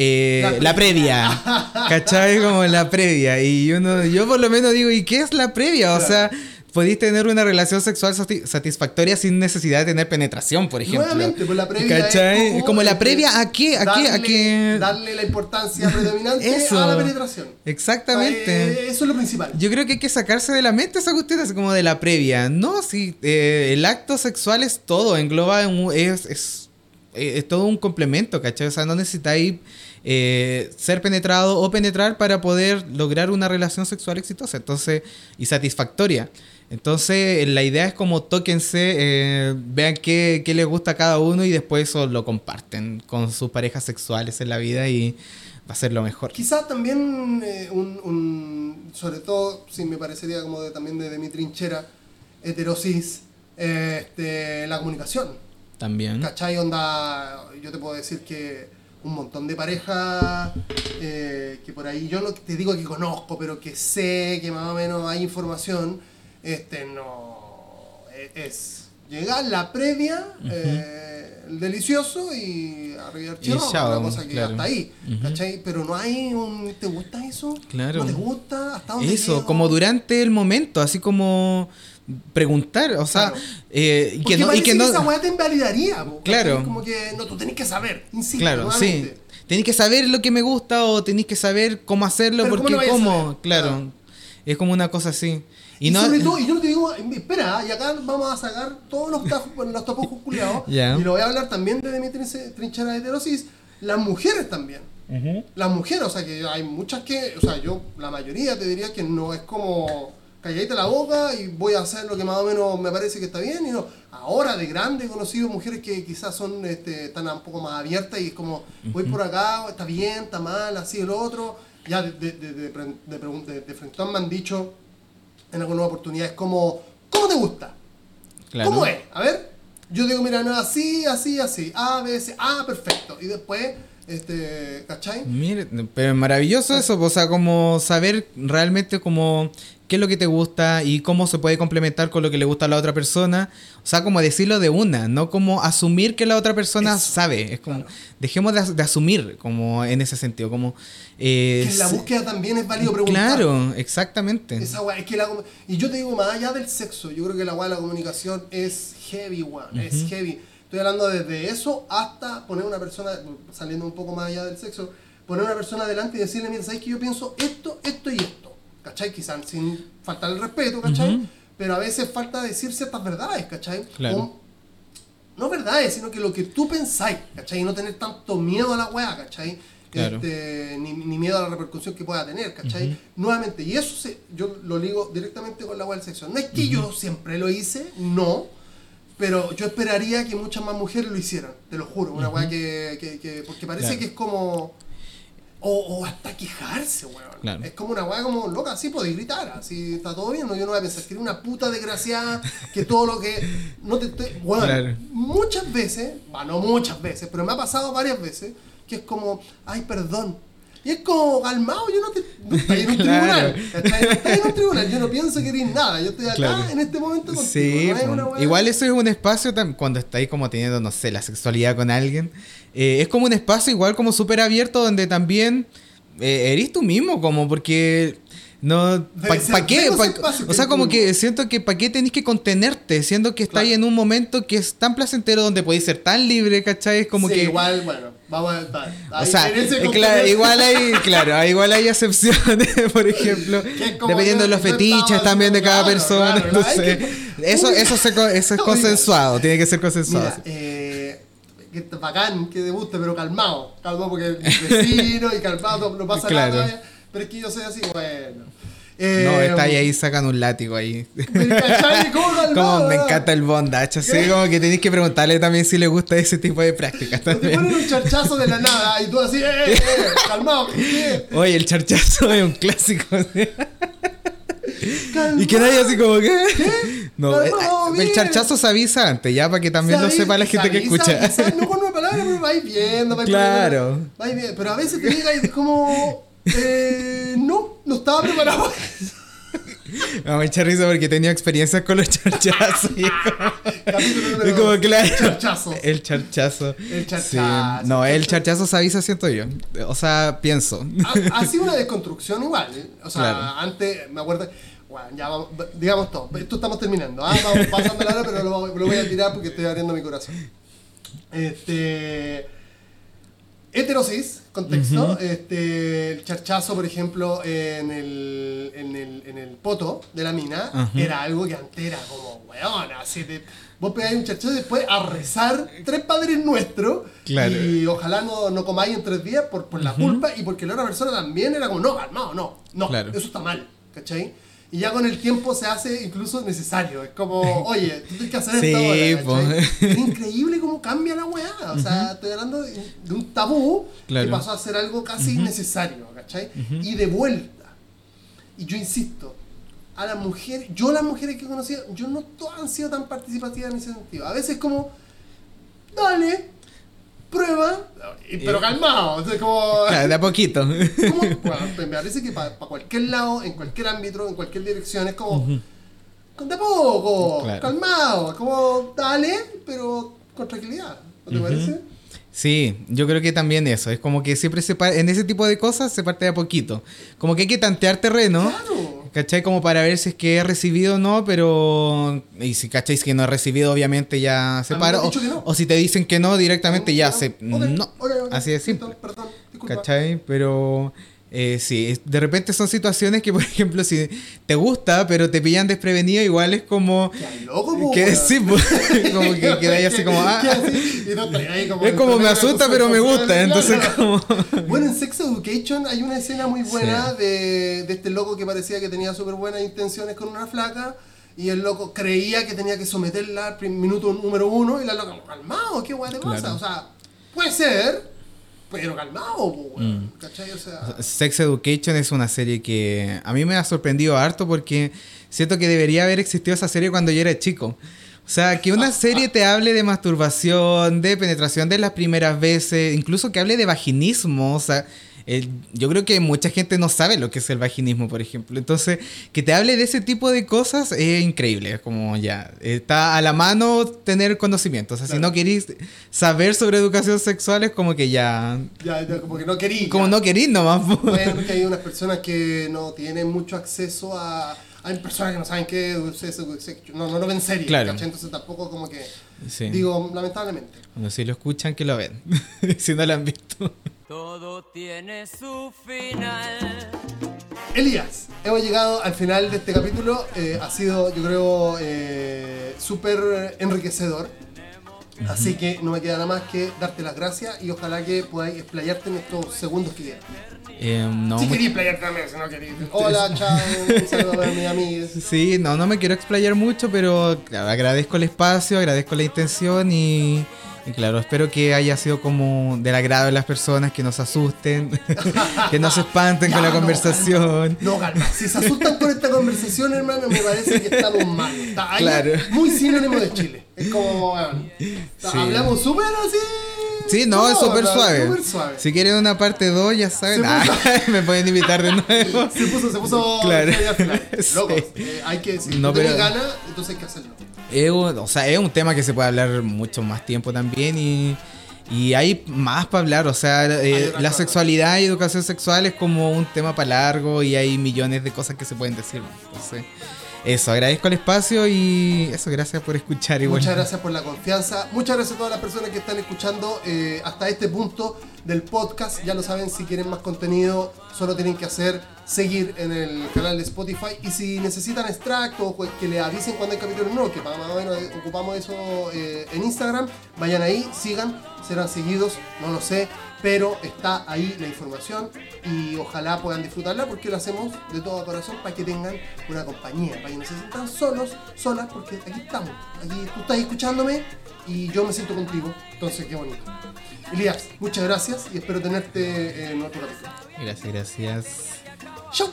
Speaker 2: eh, la, previa. ¿Cachai? Como la previa. Y uno, yo por lo menos digo, ¿y qué es la previa? O sea, podéis tener una relación sexual satisfactoria sin necesidad de tener penetración, por ejemplo.
Speaker 1: Nuevamente, pues la previa
Speaker 2: ¿Cachai? como, la previa a qué, a
Speaker 1: darle,
Speaker 2: qué, a qué.
Speaker 1: Darle la importancia predominante a la penetración.
Speaker 2: Exactamente.
Speaker 1: Eh, eso es lo principal.
Speaker 2: Yo creo que hay que sacarse de la mente esa cuestión así como de la previa. No, si eh, el acto sexual es todo, engloba, es, es, es, todo un complemento, ¿cachai? O sea, no necesitáis eh, ser penetrado o penetrar para poder lograr una relación sexual exitosa entonces y satisfactoria. Entonces la idea es como tóquense, eh, vean qué, qué, les gusta a cada uno y después eso lo comparten con sus parejas sexuales en la vida y va a ser lo mejor.
Speaker 1: Quizás también eh, un, sobre todo, si me parecería como de, también de, mi trinchera, heterosis, este, la comunicación.
Speaker 2: También.
Speaker 1: ¿Cachai? Onda, yo te puedo decir que un montón de parejas eh, que por ahí yo no te digo que conozco, pero que sé que más o menos hay información. Este no e, es, llegar la previa, eh, el delicioso y arriba el una cosa que hasta ahí, Pero no hay un ¿te gusta eso?
Speaker 2: Claro.
Speaker 1: ¿No te gusta? ¿Hasta
Speaker 2: dónde Eso, como durante el momento, así como preguntar, o sea, eh,
Speaker 1: y que no, y que no esa weá te invalidaría,
Speaker 2: claro,
Speaker 1: como que no, tú tenés que saber, insisto,
Speaker 2: claro, sí, tenés que saber lo que me gusta o tenés que saber cómo hacerlo porque cómo, claro, es como una cosa así.
Speaker 1: Y, no, sobre todo, y yo te digo, espera, y acá vamos a sacar todos los, los tapujos culiados, y lo voy a hablar también desde mi trinchera de heterosis, las mujeres también. Las mujeres, o sea que hay muchas que, o sea, yo, la mayoría te diría que no es como calladita la boca y voy a hacer lo que más o menos me parece que está bien. Y no, ahora de grande he conocido mujeres que quizás son este, están un poco más abiertas y es como, voy por acá, está bien, está mal, así, el otro. Ya de, de, de, de, de frente me han dicho en algunas oportunidades como, ¿cómo te gusta? ¿Cómo es? A ver, yo digo, mira, no, así, así, así, A, B, C, ah, perfecto. Y después este, ¿cachai?
Speaker 2: Mire, pero es maravilloso eso, o sea, como saber realmente como qué es lo que te gusta y cómo se puede complementar con lo que le gusta a la otra persona. O sea, como decirlo de una, no como asumir que la otra persona sabe. Es como, dejemos de, asumir como en ese sentido, como...
Speaker 1: Eh, que en la búsqueda también es válido preguntar.
Speaker 2: Claro, exactamente.
Speaker 1: Esa es que y yo te digo, más allá del sexo, yo creo que la la comunicación es heavy, one, es heavy. Estoy hablando desde eso hasta poner una persona, saliendo un poco más allá del sexo, poner una persona adelante y decirle, mira, ¿sabes que yo pienso esto, esto y esto? ¿Cachai? Quizás sin faltar el respeto, ¿cachai? Pero a veces falta decir ciertas verdades, ¿cachai?
Speaker 2: Claro.
Speaker 1: O- no verdades, sino que lo que tú pensáis, ¿cachai? Y no tener tanto miedo a la weá, ¿cachai?
Speaker 2: Claro.
Speaker 1: Este, ni, ni miedo a la repercusión que pueda tener, ¿cachai? Nuevamente, y eso se, yo lo ligo directamente con la weá del sexo. No es que yo siempre lo hice, no, pero yo esperaría que muchas más mujeres lo hicieran, te lo juro, una weá que, que, que- porque parece
Speaker 2: Claro.
Speaker 1: que es como... O, o hasta quejarse, weón.
Speaker 2: Claro.
Speaker 1: Es como una weá como loca, así podéis gritar, así está todo bien, no, yo no voy a pensar que eres una puta desgraciada, que todo lo que... No te estoy... Weón,
Speaker 2: Claro.
Speaker 1: muchas veces, bueno, no muchas veces, pero me ha pasado varias veces, que es como, ay, perdón. Y es como, calmado, yo no te... No estoy en un
Speaker 2: Claro.
Speaker 1: tribunal. No estoy en un tribunal, yo no pienso que eres nada, yo estoy acá
Speaker 2: Claro.
Speaker 1: en este momento contigo.
Speaker 2: Sí,
Speaker 1: no es
Speaker 2: po.
Speaker 1: una weá-
Speaker 2: igual eso es un espacio cuando estáis como teniendo, no sé, la sexualidad con alguien. eh, es como un espacio igual como súper abierto donde también eh, eres tú mismo, como porque... No, ¿para qué? Pa-
Speaker 1: que
Speaker 2: o sea, como que siento que ¿para qué tenés que contenerte? Siendo que estáis
Speaker 1: Claro.
Speaker 2: en un momento que es tan placentero donde podéis ser tan libre, ¿cachai? Es como
Speaker 1: Sí,
Speaker 2: que...
Speaker 1: igual, bueno, vamos a... va,
Speaker 2: O sea, eh, claro, igual hay, claro, igual hay excepciones, por ejemplo, dependiendo de los fetiches también de cada persona.
Speaker 1: claro,
Speaker 2: entonces,
Speaker 1: que-
Speaker 2: eso, eso, se eso es
Speaker 1: Oiga.
Speaker 2: consensuado, tiene que ser consensuado.
Speaker 1: Mira, eh, que bacán que te guste, pero calmado. Calmado porque el vecino y calmado, no pasa nada. Pero es que yo soy así, bueno.
Speaker 2: No,
Speaker 1: Eh,
Speaker 2: está ahí, ahí sacan un látigo ahí. Como me encanta el bondage, así
Speaker 1: ¿Qué?
Speaker 2: como que tenéis que preguntarle también si le gusta ese tipo de prácticas
Speaker 1: Te ponen un charchazo de la nada y tú así, eh, eh, calmado. ¿qué?
Speaker 2: Oye, el charchazo es un clásico.
Speaker 1: Calmado.
Speaker 2: Y que nadie así como que... No, eh,
Speaker 1: Calmado,
Speaker 2: el charchazo se avisa antes, ya para que también lo
Speaker 1: Se
Speaker 2: sepa la
Speaker 1: avisa-
Speaker 2: gente que
Speaker 1: avisa,
Speaker 2: escucha.
Speaker 1: no con una palabra, pero vais viendo, vais
Speaker 2: Claro.
Speaker 1: poniendo- vais viendo. Pero a veces te llega y es como, eh, no, no estaba preparado.
Speaker 2: Me mucha risa porque he tenido experiencias con los charchazos. es como- claro.
Speaker 1: charchazo.
Speaker 2: El charchazo.
Speaker 1: El charchazo.
Speaker 2: Sí. No, el charchazo se avisa, siento yo. O sea, pienso.
Speaker 1: ha, ha sido una desconstrucción igual. ¿eh? O sea,
Speaker 2: Claro.
Speaker 1: antes, me acuerdo, bueno, ya vamos, digamos todo, esto estamos terminando, ¿ah? vamos pasando la hora, pero lo, lo voy a tirar porque estoy abriendo mi corazón. Este, heterosis, contexto, este, el charchazo, por ejemplo, en el, en el, en el poto de la mina,
Speaker 2: Ajá.
Speaker 1: era algo que antes era como, weón, así de... Vos pegáis un charchazo y después a rezar tres padres nuestros
Speaker 2: Claro.
Speaker 1: y ojalá no, no comáis en tres días por, por la culpa y porque la otra persona también era como, no, no, no, no,
Speaker 2: Claro.
Speaker 1: eso está mal, ¿cachai? Y ya con el tiempo se hace incluso necesario, es como, oye, tú tienes que hacer
Speaker 2: Sí.
Speaker 1: ¿cachai? Es increíble cómo cambia la weá, o sea, estoy hablando de, de un tabú
Speaker 2: Claro.
Speaker 1: que pasó a ser algo casi innecesario, ¿cachai? Y de vuelta, y yo insisto, a las mujeres, yo las mujeres que he conocido, yo no todas han sido tan participativas en ese sentido. A veces como, dale, prueba, y- pero calmado. Entonces como,
Speaker 2: Claro, de a poquito.
Speaker 1: como- bueno, me parece que para cualquier lado, en cualquier ámbito, en cualquier dirección, es como, de a poco,
Speaker 2: Claro.
Speaker 1: calmado, como, dale, pero con tranquilidad. ¿No te parece?
Speaker 2: Sí, yo creo que también eso. Es como que siempre se pa- en ese tipo de cosas se parte de a poquito. Como que hay que tantear terreno.
Speaker 1: Claro.
Speaker 2: ¿Cachai? Como para ver si es que he recibido o no, pero... Y si cacháis que no he recibido, obviamente ya se
Speaker 1: A mí me
Speaker 2: para. O,
Speaker 1: no.
Speaker 2: si te dicen que no, directamente ya se...
Speaker 1: Ok,
Speaker 2: No. Así de simple.
Speaker 1: Perdón, disculpa.
Speaker 2: ¿Cachai? Pero... eh, sí, de repente son situaciones que, por ejemplo, si te gusta, pero te pillan desprevenido, igual es como...
Speaker 1: Loco, po,
Speaker 2: Que sí, pues, como que quedáis así como... ah,
Speaker 1: y no ahí como
Speaker 2: es como me asusta, pero me gusta, entonces como...
Speaker 1: Bueno, en Sex Education hay una escena muy buena
Speaker 2: Sí.
Speaker 1: de, de este loco que parecía que tenía súper buenas intenciones con una flaca y el loco creía que tenía que someterla al minuto número uno y la loca, calmado, ¿qué guay te pasa?
Speaker 2: Claro.
Speaker 1: O sea, puede ser, pero calmado, po,
Speaker 2: Mm.
Speaker 1: ¿Cachai? O sea,
Speaker 2: Sex Education es una serie que a mí me ha sorprendido harto porque siento que debería haber existido esa serie cuando yo era chico. O sea, que una serie te hable de masturbación, de penetración de las primeras veces, incluso que hable de vaginismo, o sea, el- yo creo que mucha gente no sabe lo que es el vaginismo, por ejemplo. Entonces, que te hable de ese tipo de cosas es increíble. Es como ya, está a la mano tener conocimiento. O sea, si no querís saber sobre educación sexual, es como que ya,
Speaker 1: ya, ya como que no quería.
Speaker 2: como no querís nomás.
Speaker 1: Bueno, porque hay unas personas que no tienen mucho acceso a. Hay personas que no saben qué es eso, no, no lo ven serio,
Speaker 2: Claro.
Speaker 1: Entonces tampoco como que.
Speaker 2: Sí.
Speaker 1: Digo, lamentablemente.
Speaker 2: Bueno, si lo escuchan, que lo ven. si no lo han visto.
Speaker 1: Todo tiene su final. Elías, hemos llegado al final de este capítulo. Eh, ha sido, yo creo, eh, súper enriquecedor. Así que no me queda nada más que darte las gracias y ojalá que podáis explayarte en estos segundos que quedan.
Speaker 2: Eh, no,
Speaker 1: si queréis explayarte también, si no queréis. Hola, chao, un saludo a mis amigos.
Speaker 2: Sí, no, no me quiero explayar mucho, pero claro, agradezco el espacio, agradezco la intención y y claro, espero que haya sido como del agrado de las personas, que no se asusten, que no se espanten con la conversación.
Speaker 1: No, calma. Si se asustan con esta conversación, hermano, me parece que estamos mal. Está claro. muy sinónimo de Chile. Es como, bueno, hablamos súper así.
Speaker 2: Sí, no, es súper suave. Si quieren una parte 2, ya saben. Ah, me pueden invitar de nuevo.
Speaker 1: Se puso, se puso. Claro. Loco, eh, hay que decir. No, pero... gana, entonces hay que hacerlo
Speaker 2: es, o sea, es un tema que se puede hablar mucho más tiempo también y, y hay más para hablar. O sea, eh, la sexualidad y educación sexual es como un tema para largo y hay millones de cosas que se pueden decir. Entonces, eso, agradezco el espacio y eso, gracias por escuchar.
Speaker 1: Y Muchas gracias por la confianza. Muchas gracias a todas las personas que están escuchando eh, hasta este punto del podcast. Ya lo saben, si quieren más contenido, solo tienen que hacer seguir en el canal de Spotify. Y si necesitan extractos, pues que le avisen cuando hay capítulo nuevo, que más o menos ocupamos eso eh, en Instagram, vayan ahí, sigan, serán seguidos, no lo sé, pero está ahí la información y ojalá puedan disfrutarla porque lo hacemos de todo corazón para que tengan una compañía, para que no se sientan solos, solas, porque aquí estamos, aquí tú estás escuchándome y yo me siento contigo, entonces qué bonito. Elías, muchas gracias y espero tenerte en otro capítulo.
Speaker 2: Gracias, gracias.
Speaker 1: Chau.